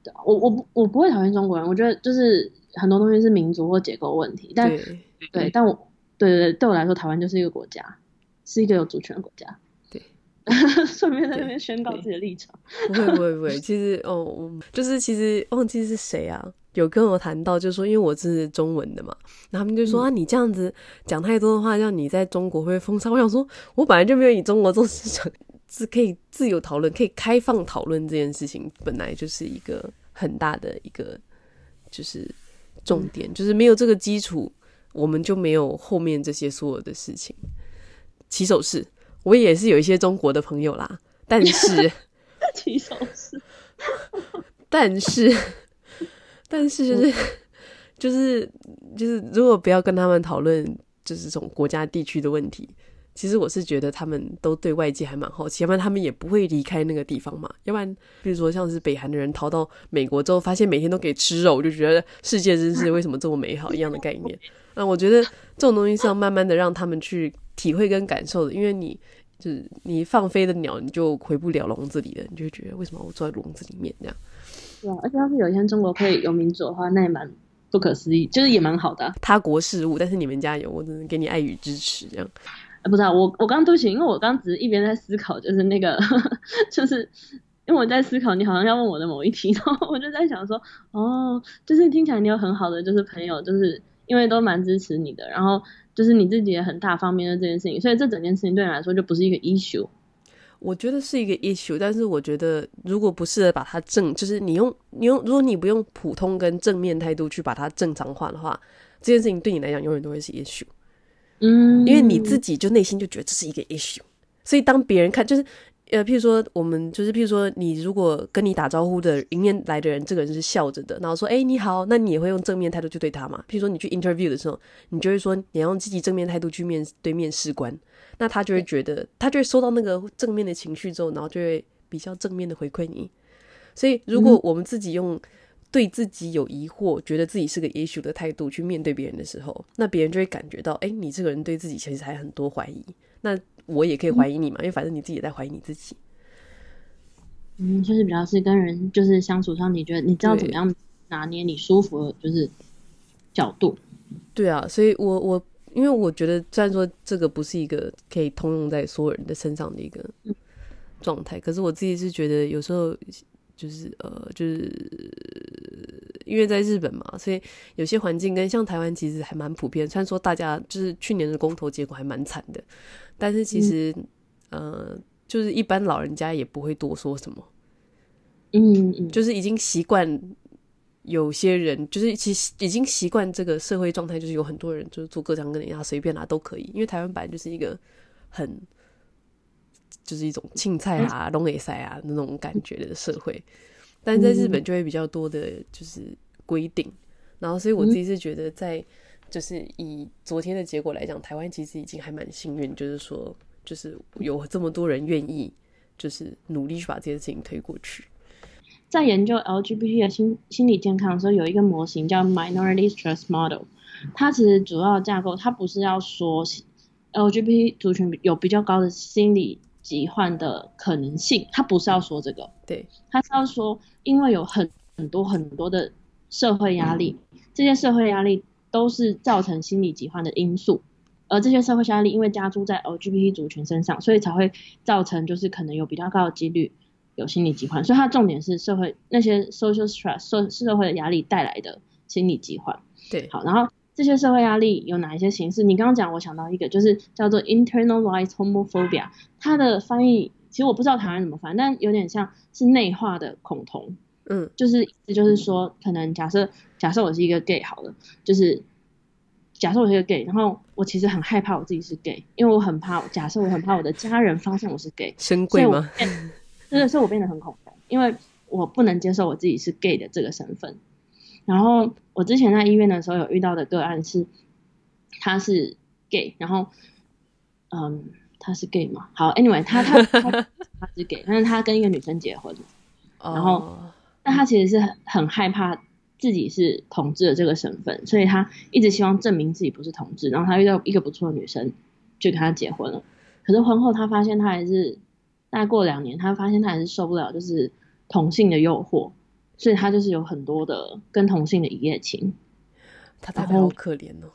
对我我不我不会讨厌中国人，我觉得就是很多东西是民族或结构问题，但对，对，但我对对对，对我来说，台湾就是一个国家，是一个有主权的国家。对，顺便在那边宣告自己的立场。不会不会不会，其实哦，就是其实忘记是谁啊，有跟我谈到，就是说因为我是中文的嘛，然后他们就说、嗯、啊，你这样子讲太多的话，让你在中国会封杀。我想说，我本来就没有以中国做市场。是可以自由讨论，可以开放讨论这件事情，本来就是一个很大的一个就是重点，嗯、就是没有这个基础，我们就没有后面这些所有的事情。起手式，我也是有一些中国的朋友啦，但是 起手式，但是但是就是就是 就是，如果不要跟他们讨论，就是这种国家地区的问题。其实我是觉得他们都对外界还蛮好奇，要不然他们也不会离开那个地方嘛。要不然，比如说像是北韩的人逃到美国之后，发现每天都可以吃肉，我就觉得世界真是为什么这么美好一样的概念。那我觉得这种东西是要慢慢的让他们去体会跟感受的，因为你就是你放飞的鸟，你就回不了笼子里了，你就会觉得为什么我坐在笼子里面这样？对啊，而且要是有一天中国可以有民主的话，那也蛮不可思议，就是也蛮好的啊。他国事务，但是你们家有，我只能给你爱与支持这样。不知道我我刚刚对不起，因为我刚刚只是一边在思考，就是那个，就是因为我在思考你好像要问我的某一题，然后我就在想说，哦，就是听起来你有很好的就是朋友，就是因为都蛮支持你的，然后就是你自己也很大方面的这件事情，所以这整件事情对你来说就不是一个 issue。我觉得是一个 issue，但是我觉得如果不试着把它正，就是你用你用，如果你不用普通跟正面态度去把它正常化的话，这件事情对你来讲永远都会是 issue。嗯，因为你自己就内心就觉得这是一个 issue，所以当别人看，就是呃，譬如说我们就是譬如说你如果跟你打招呼的迎面来的人，这个人是笑着的，然后说哎你好，那你也会用正面态度去对他嘛？譬如说你去 interview 的时候，你就会说你要用积极正面态度去面对面试官，那他就会觉得他就会收到那个正面的情绪之后，然后就会比较正面的回馈你。所以如果我们自己用。对自己有疑惑，觉得自己是个 issue 的态度去面对别人的时候，那别人就会感觉到，哎，你这个人对自己其实还很多怀疑。那我也可以怀疑你嘛，嗯、因为反正你自己也在怀疑你自己。嗯，就是比较是跟人就是相处上，你觉得你知道怎么样拿捏你舒服的就是角度。对啊，所以我我因为我觉得虽然说这个不是一个可以通用在所有人的身上的一个状态，嗯、可是我自己是觉得有时候。就是呃，就是因为在日本嘛，所以有些环境跟像台湾其实还蛮普遍。虽然说大家就是去年的公投结果还蛮惨的，但是其实、嗯、呃，就是一般老人家也不会多说什么。嗯嗯，就是已经习惯有些人就是其实已经习惯这个社会状态，就是有很多人就是做各种各样随便啦都可以，因为台湾本来就是一个很就是一种青菜啊、龙尾赛啊那种感觉的社会，但是在日本就会比较多的就是规定，然后所以我自己是觉得在就是以昨天的结果来讲，台湾其实已经还蛮幸运，就是说就是有这么多人愿意就是努力去把这件事情推过去。在研究 LGBT 的心心理健康的时候，有一个模型叫 Minority Stress Model。它其实主要架构，它不是要说 LGBT 族群有比较高的心理疾患的可能性，它不是要说这个。对，它是要说，因为有很很多很多的社会压力，这些社会压力都是造成心理疾患的因素，而这些社会压力因为加诸在 LGBT 族群身上，所以才会造成就是可能有比较高的几率。有心理疾患，所以它重点是社会那些 social stress 社社会的压力带来的心理疾患。对，好，然后这些社会压力有哪一些形式？你刚刚讲，我想到一个，就是叫做 internalized homophobia，它的翻译其实我不知道台湾怎么翻，但有点像是内化的恐同。嗯，就是意思就是说，可能假设假设我是一个 gay 好了，就是假设我是一个 gay，然后我其实很害怕我自己是 gay，因为我很怕，假设我很怕我的家人发现我是 gay，深贵吗？真的是我变得很恐慌，因为我不能接受我自己是 gay 的这个身份。然后我之前在医院的时候有遇到的个案是，他是 gay，然后，嗯，他是 gay 嘛？好，anyway，他他他他是 gay，但是他跟一个女生结婚，然后，但他其实是很很害怕自己是同志的这个身份，所以他一直希望证明自己不是同志。然后他遇到一个不错的女生，就跟他结婚了。可是婚后他发现他还是。大概过两年，他发现他还是受不了，就是同性的诱惑，所以他就是有很多的跟同性的一夜情。他太太好可怜哦。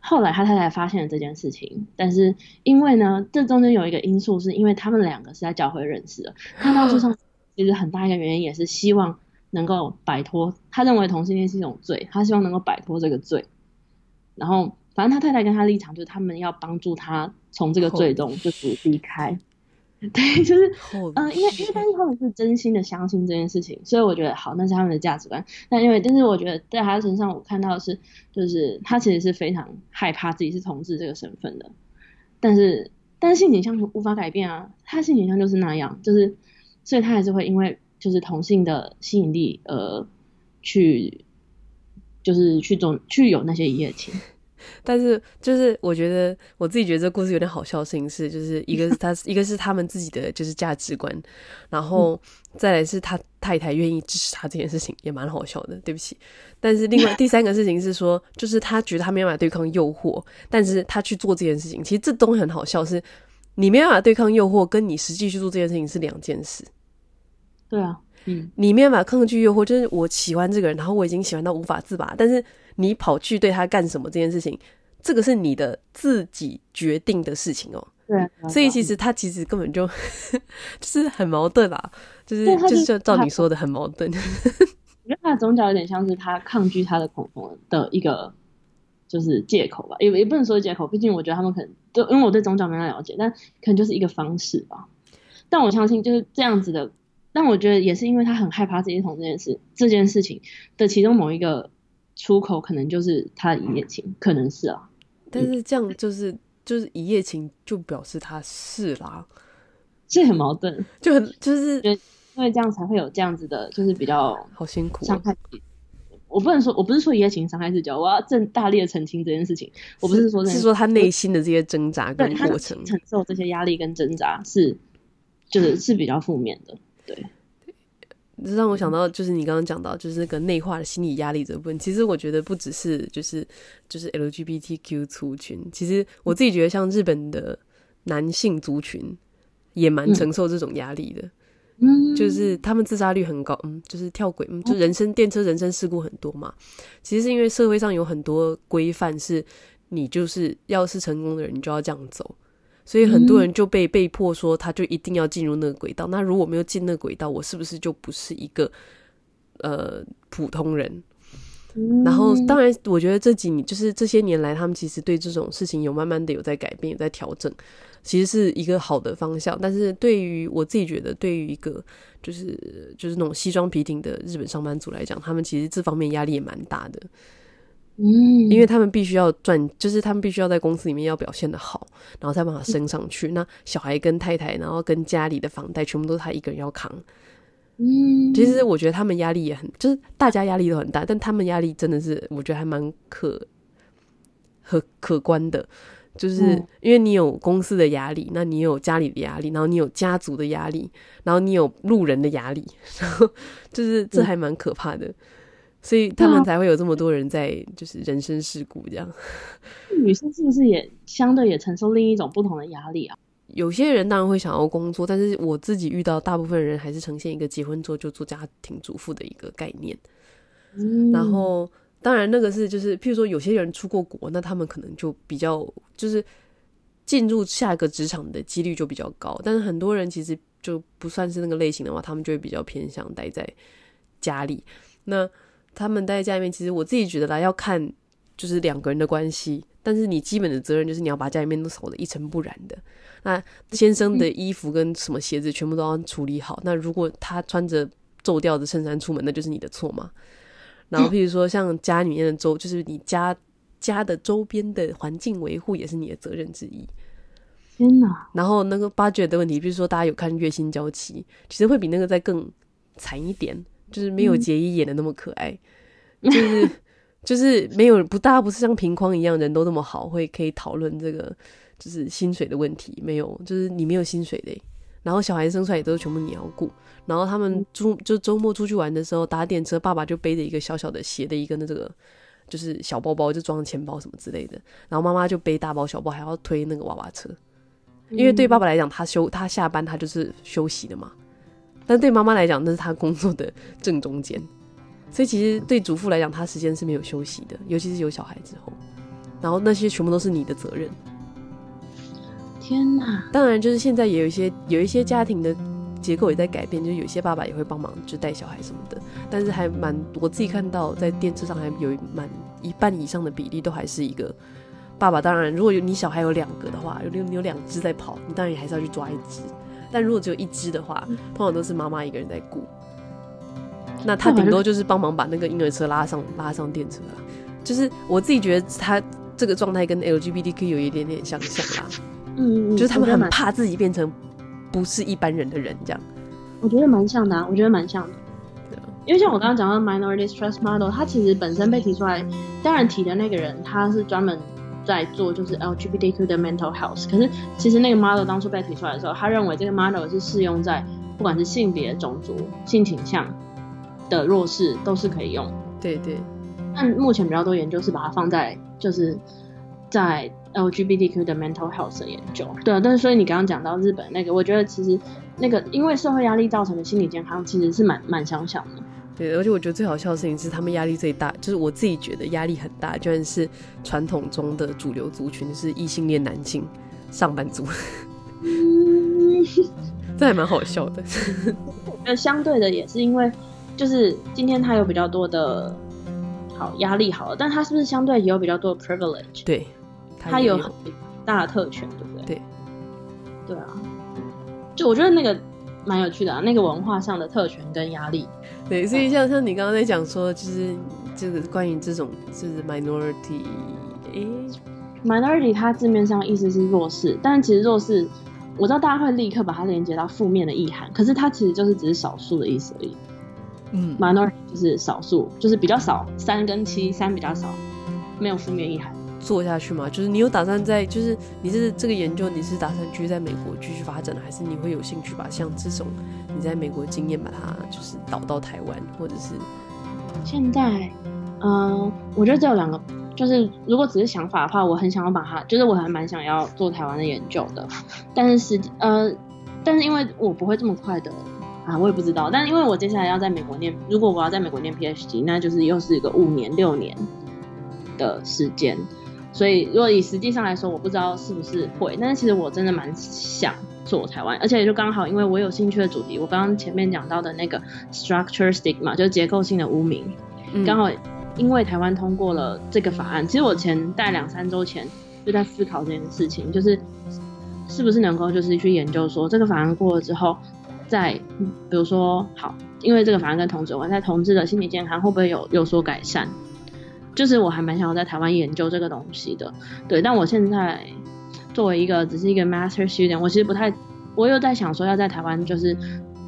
后来他太太发现了这件事情，但是因为呢，这中间有一个因素，是因为他们两个是在教会认识的。他当初上 其实很大一个原因也是希望能够摆脱，他认为同性恋是一种罪，他希望能够摆脱这个罪。然后，反正他太太跟他立场就是，他们要帮助他从这个罪中就是离开。对，就是，嗯、呃，因为因为但是他们是真心的相信这件事情，所以我觉得好，那是他们的价值观。但因为，但是我觉得在他身上，我看到的是，就是他其实是非常害怕自己是同志这个身份的。但是，但是性倾向无法改变啊，他性倾向就是那样，就是，所以他还是会因为就是同性的吸引力而去，就是去做去有那些一夜情。但是，就是我觉得我自己觉得这故事有点好笑的事情是，就是一个是他，一个是他们自己的就是价值观，然后再来是他太太愿意支持他这件事情，也蛮好笑的。对不起，但是另外 第三个事情是说，就是他觉得他没办法对抗诱惑，但是他去做这件事情，其实这东西很好笑，是你没办法对抗诱惑，跟你实际去做这件事情是两件事。对啊，嗯，你没办法抗拒诱惑，就是我喜欢这个人，然后我已经喜欢到无法自拔，但是。你跑去对他干什么这件事情，这个是你的自己决定的事情哦。对，所以其实他其实根本就 就是很矛盾啦，就是就是就照你说的很矛盾。我觉得他的宗教有点像是他抗拒他的恐同的一个就是借口吧，也也不能说借口，毕竟我觉得他们可能就因为我对宗教没那了解，但可能就是一个方式吧。但我相信就是这样子的，但我觉得也是因为他很害怕自己同这件事这件事情的其中某一个。出口可能就是他的一夜情，可能是啊，但是这样就是就是一夜情就表示他是啦，这很矛盾，就很就是因为这样才会有这样子的，就是比较好辛苦伤害。我不能说，我不是说一夜情伤害自己，我要正大力的澄清这件事情。我不是说是说他内心的这些挣扎跟过程，承受这些压力跟挣扎是就是是比较负面的，对。这让我想到，就是你刚刚讲到，就是那个内化的心理压力这部分。其实我觉得不只是就是就是 LGBTQ 族群，其实我自己觉得像日本的男性族群也蛮承受这种压力的。嗯，就是他们自杀率很高，嗯，就是跳轨，嗯，就人生电车人生事故很多嘛。其实是因为社会上有很多规范，是你就是要是成功的人，你就要这样走。所以很多人就被被迫说，他就一定要进入那个轨道。那如果没有进那个轨道，我是不是就不是一个呃普通人？嗯、然后，当然，我觉得这几年就是这些年来，他们其实对这种事情有慢慢的有在改变，有在调整，其实是一个好的方向。但是对于我自己觉得，对于一个就是就是那种西装笔挺的日本上班族来讲，他们其实这方面压力也蛮大的。嗯，因为他们必须要赚，就是他们必须要在公司里面要表现的好，然后才把它升上去。嗯、那小孩跟太太，然后跟家里的房贷，全部都是他一个人要扛。嗯，其实我觉得他们压力也很，就是大家压力都很大，但他们压力真的是我觉得还蛮可可可观的，就是因为你有公司的压力，那你有家里的压力，然后你有家族的压力，然后你有路人的压力，然后 就是这还蛮可怕的，嗯、所以他们才会有这么多人在就是人生事故这样。女生是不是也相对也承受另一种不同的压力啊？有些人当然会想要工作，但是我自己遇到大部分人还是呈现一个结婚之后就做家庭主妇的一个概念。嗯，然后当然那个是就是，譬如说有些人出过国，那他们可能就比较就是进入下一个职场的几率就比较高。但是很多人其实就不算是那个类型的话，他们就会比较偏向待在家里。那他们待在家里面，其实我自己觉得啦，要看就是两个人的关系。但是你基本的责任就是你要把家里面都扫得一尘不染的。那先生的衣服跟什么鞋子全部都要处理好。那如果他穿着皱掉的衬衫出门，那就是你的错嘛。然后譬如说像家里面的周，就是你家家的周边的环境维护也是你的责任之一。天哪！然后那个 budget 的问题，比如说大家有看《月薪娇妻》，其实会比那个再更惨一点，就是没有杰伊演的那么可爱，就是。就是没有不，大家不是像平框一样人都那么好，会可以讨论这个就是薪水的问题。没有，就是你没有薪水的。然后小孩生出来也都是全部你要顾。然后他们周就周末出去玩的时候，打点车，爸爸就背着一个小小的斜的一个那这个就是小包包，就装钱包什么之类的。然后妈妈就背大包小包，还要推那个娃娃车。因为对爸爸来讲，他休他下班他就是休息的嘛。但对妈妈来讲，那是她工作的正中间。所以其实对主妇来讲，她时间是没有休息的，尤其是有小孩之后，然后那些全部都是你的责任。天哪！当然，就是现在也有一些有一些家庭的结构也在改变，就是有些爸爸也会帮忙，就带小孩什么的。但是还蛮，我自己看到在电视上还有蛮一半以上的比例都还是一个爸爸。当然，如果有你小孩有两个的话，有你有两只在跑，你当然也还是要去抓一只。但如果只有一只的话，通常都是妈妈一个人在顾。那他顶多就是帮忙把那个婴儿车拉上拉上电车啦，就是我自己觉得他这个状态跟 LGBTQ 有一点点相像啦，嗯，就是他们很怕自己变成不是一般人的人这样，我觉得蛮像的啊，我觉得蛮像的，对，因为像我刚刚讲到 Minority Stress Model，它其实本身被提出来，当然提的那个人他是专门在做就是 LGBTQ 的 mental health，可是其实那个 model 当初被提出来的时候，他认为这个 model 是适用在不管是性别、种族、性倾向。的弱势都是可以用，对对。但目前比较多研究是把它放在就是在 LGBTQ 的 mental health 的研究，对啊。但是所以你刚刚讲到日本那个，我觉得其实那个因为社会压力造成的心理健康其实是蛮蛮相像的。对，而且我觉得最好笑的事情是他们压力最大，就是我自己觉得压力很大，居然是传统中的主流族群，就是异性恋男性上班族。嗯，这还蛮好笑的。那相对的也是因为。就是今天他有比较多的好压力，好了，但他是不是相对也有比较多的 privilege？对，他有很大的特权，对不对？对，对啊，就我觉得那个蛮有趣的啊，那个文化上的特权跟压力。对，所以像像你刚刚在讲说，就是这个关于这种就是 minority，欸，minority 它字面上意思是弱势，但其实弱势，我知道大家会立刻把它连接到负面的意涵，可是它其实就是只是少数的意思而已。嗯，minority 就是少数，就是比较少，三跟七，三比较少，没有负面意涵。做下去吗？就是你有打算在，就是你是这个研究，你是打算继续在美国继续发展，还是你会有兴趣把像这种你在美国经验把它就是导到台湾，或者是？现在，嗯、我觉得只有两个，就是如果只是想法的话，我很想要把它，就是我还蛮想要做台湾的研究的，但是，呃，但是因为我不会这么快的。啊，我也不知道，但是因为我接下来要在美国念，如果我要在美国念 PhD，那就是又是一个五年六年的时间，所以如果以实际上来说，我不知道是不是会，但是其实我真的蛮想做台湾，而且就刚好因为我有兴趣的主题，我刚刚前面讲到的那个 structure stigma 就是结构性的污名，刚好因为台湾通过了这个法案，其实我前大概两三周前就在思考这件事情，就是是不是能够就是去研究说这个法案过了之后，在比如说好，因为这个法案跟同志有关，在同志的心理健康会不会有有所改善？就是我还蛮想要在台湾研究这个东西的，对。但我现在作为一个只是一个 master student，我其实不太，我又在想说要在台湾，就是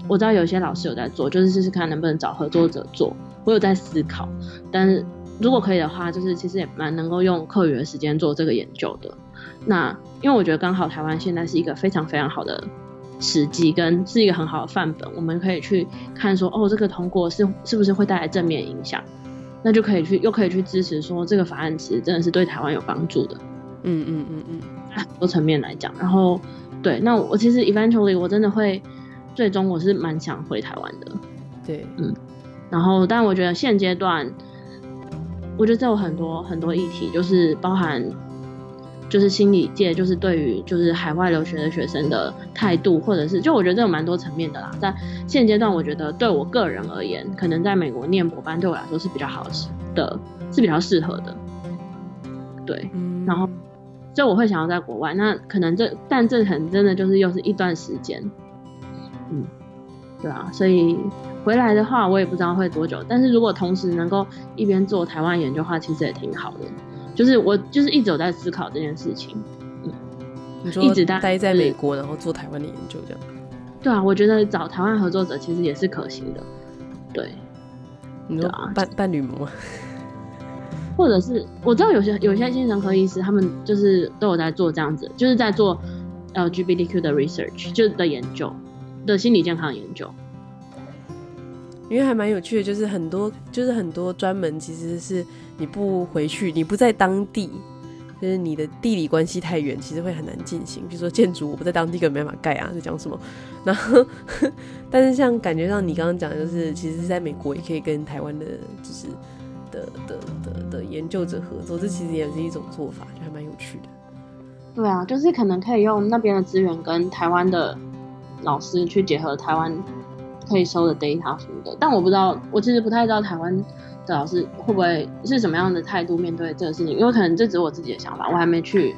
我知道有些老师有在做，就是试试看能不能找合作者做。我有在思考，但是如果可以的话，就是其实也蛮能够用课余的时间做这个研究的。那因为我觉得刚好台湾现在是一个非常非常好的时机，跟是一个很好的范本，我们可以去看说，哦，这个通过是是不是会带来正面影响？那就可以去又可以去支持说这个法案其实真的是对台湾有帮助的。嗯嗯嗯嗯，很多层面来讲，然后对，那我其实 eventually 我真的会最终我是蛮想回台湾的。对，嗯。然后，但我觉得现阶段，我觉得这有很多很多议题，就是包含，就是心理界，就是对于就是海外留学的学生的态度，或者是就我觉得这有蛮多层面的啦。在现阶段，我觉得对我个人而言，可能在美国念博班对我来说是比较好的，是比较适合的。对，然后，所以我会想要在国外，那可能这，但这可能真的就是又是一段时间，嗯，对啊，所以。回来的话，我也不知道会多久。但是如果同时能够一边做台湾研究的话，其实也挺好的。就是我就是一直有在思考这件事情，嗯，你说一直待在美国，然后做台湾的研究这样。对啊，我觉得找台湾合作者其实也是可行的。对，你说伴伴侣吗？或者是我知道有些有些精神科医师，他们就是都有在做这样子，就是在做 LGBTQ 的 research，就是的研究的心理健康研究。因为还蛮有趣的，就是很多就是很多专门其实是你不回去，你不在当地，就是你的地理关系太远，其实会很难进行。比如说建筑，我不在当地根本没办法盖啊，在讲什么？然后，但是像感觉上你刚刚讲的，就是其实在美国也可以跟台湾的，就是的的的的研究者合作，这其实也是一种做法，就还蛮有趣的。对啊，就是可能可以用那边的资源跟台湾的老师去结合台湾。可以收的 data 什么的，但我不知道，我其实不太知道台湾的老师会不会是什么样的态度面对这个事情，因为可能这只是我自己的想法，我还没去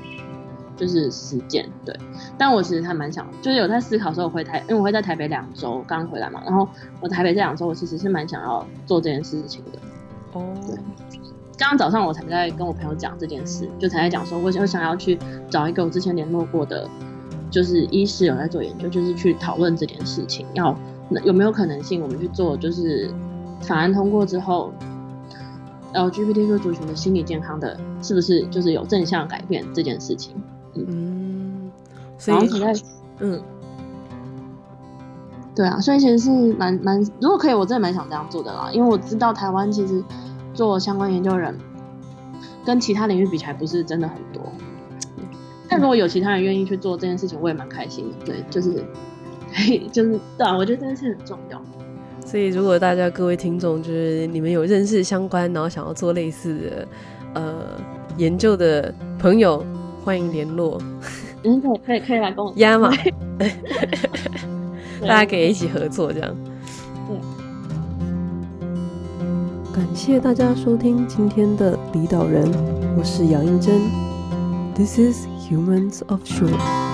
就是实践。对，但我其实还蛮想，就是有在思考说我回台，因为我会在台北两周刚回来嘛，然后我台北这两周我其实是蛮想要做这件事情的。哦，对，刚刚早上我才在跟我朋友讲这件事，就才在讲说，我我想要去找一个我之前联络过的，就是医师有在做研究，就是去讨论这件事情要。那有没有可能性，我们去做，就是法案通过之后，LGBTQ 族群的心理健康的，是不是就是有正向改变这件事情？嗯，嗯所以在嗯，对啊，所以其实是蛮蛮，如果可以，我真的蛮想这样做的啦，因为我知道台湾其实做相关研究人，跟其他领域比起来不是真的很多，但如果有其他人愿意去做这件事情，我也蛮开心的。对，就是。就是对啊，我觉得这件事很重要。所以，如果大家各位听众，就是你们有认识相关，然后想要做类似的呃研究的朋友，欢迎联络。嗯，可以可以可以来跟我压嘛，大家可以一起合作这样。对。感谢大家收听今天的离岛人，我是杨英珍。This is Humans of Shore。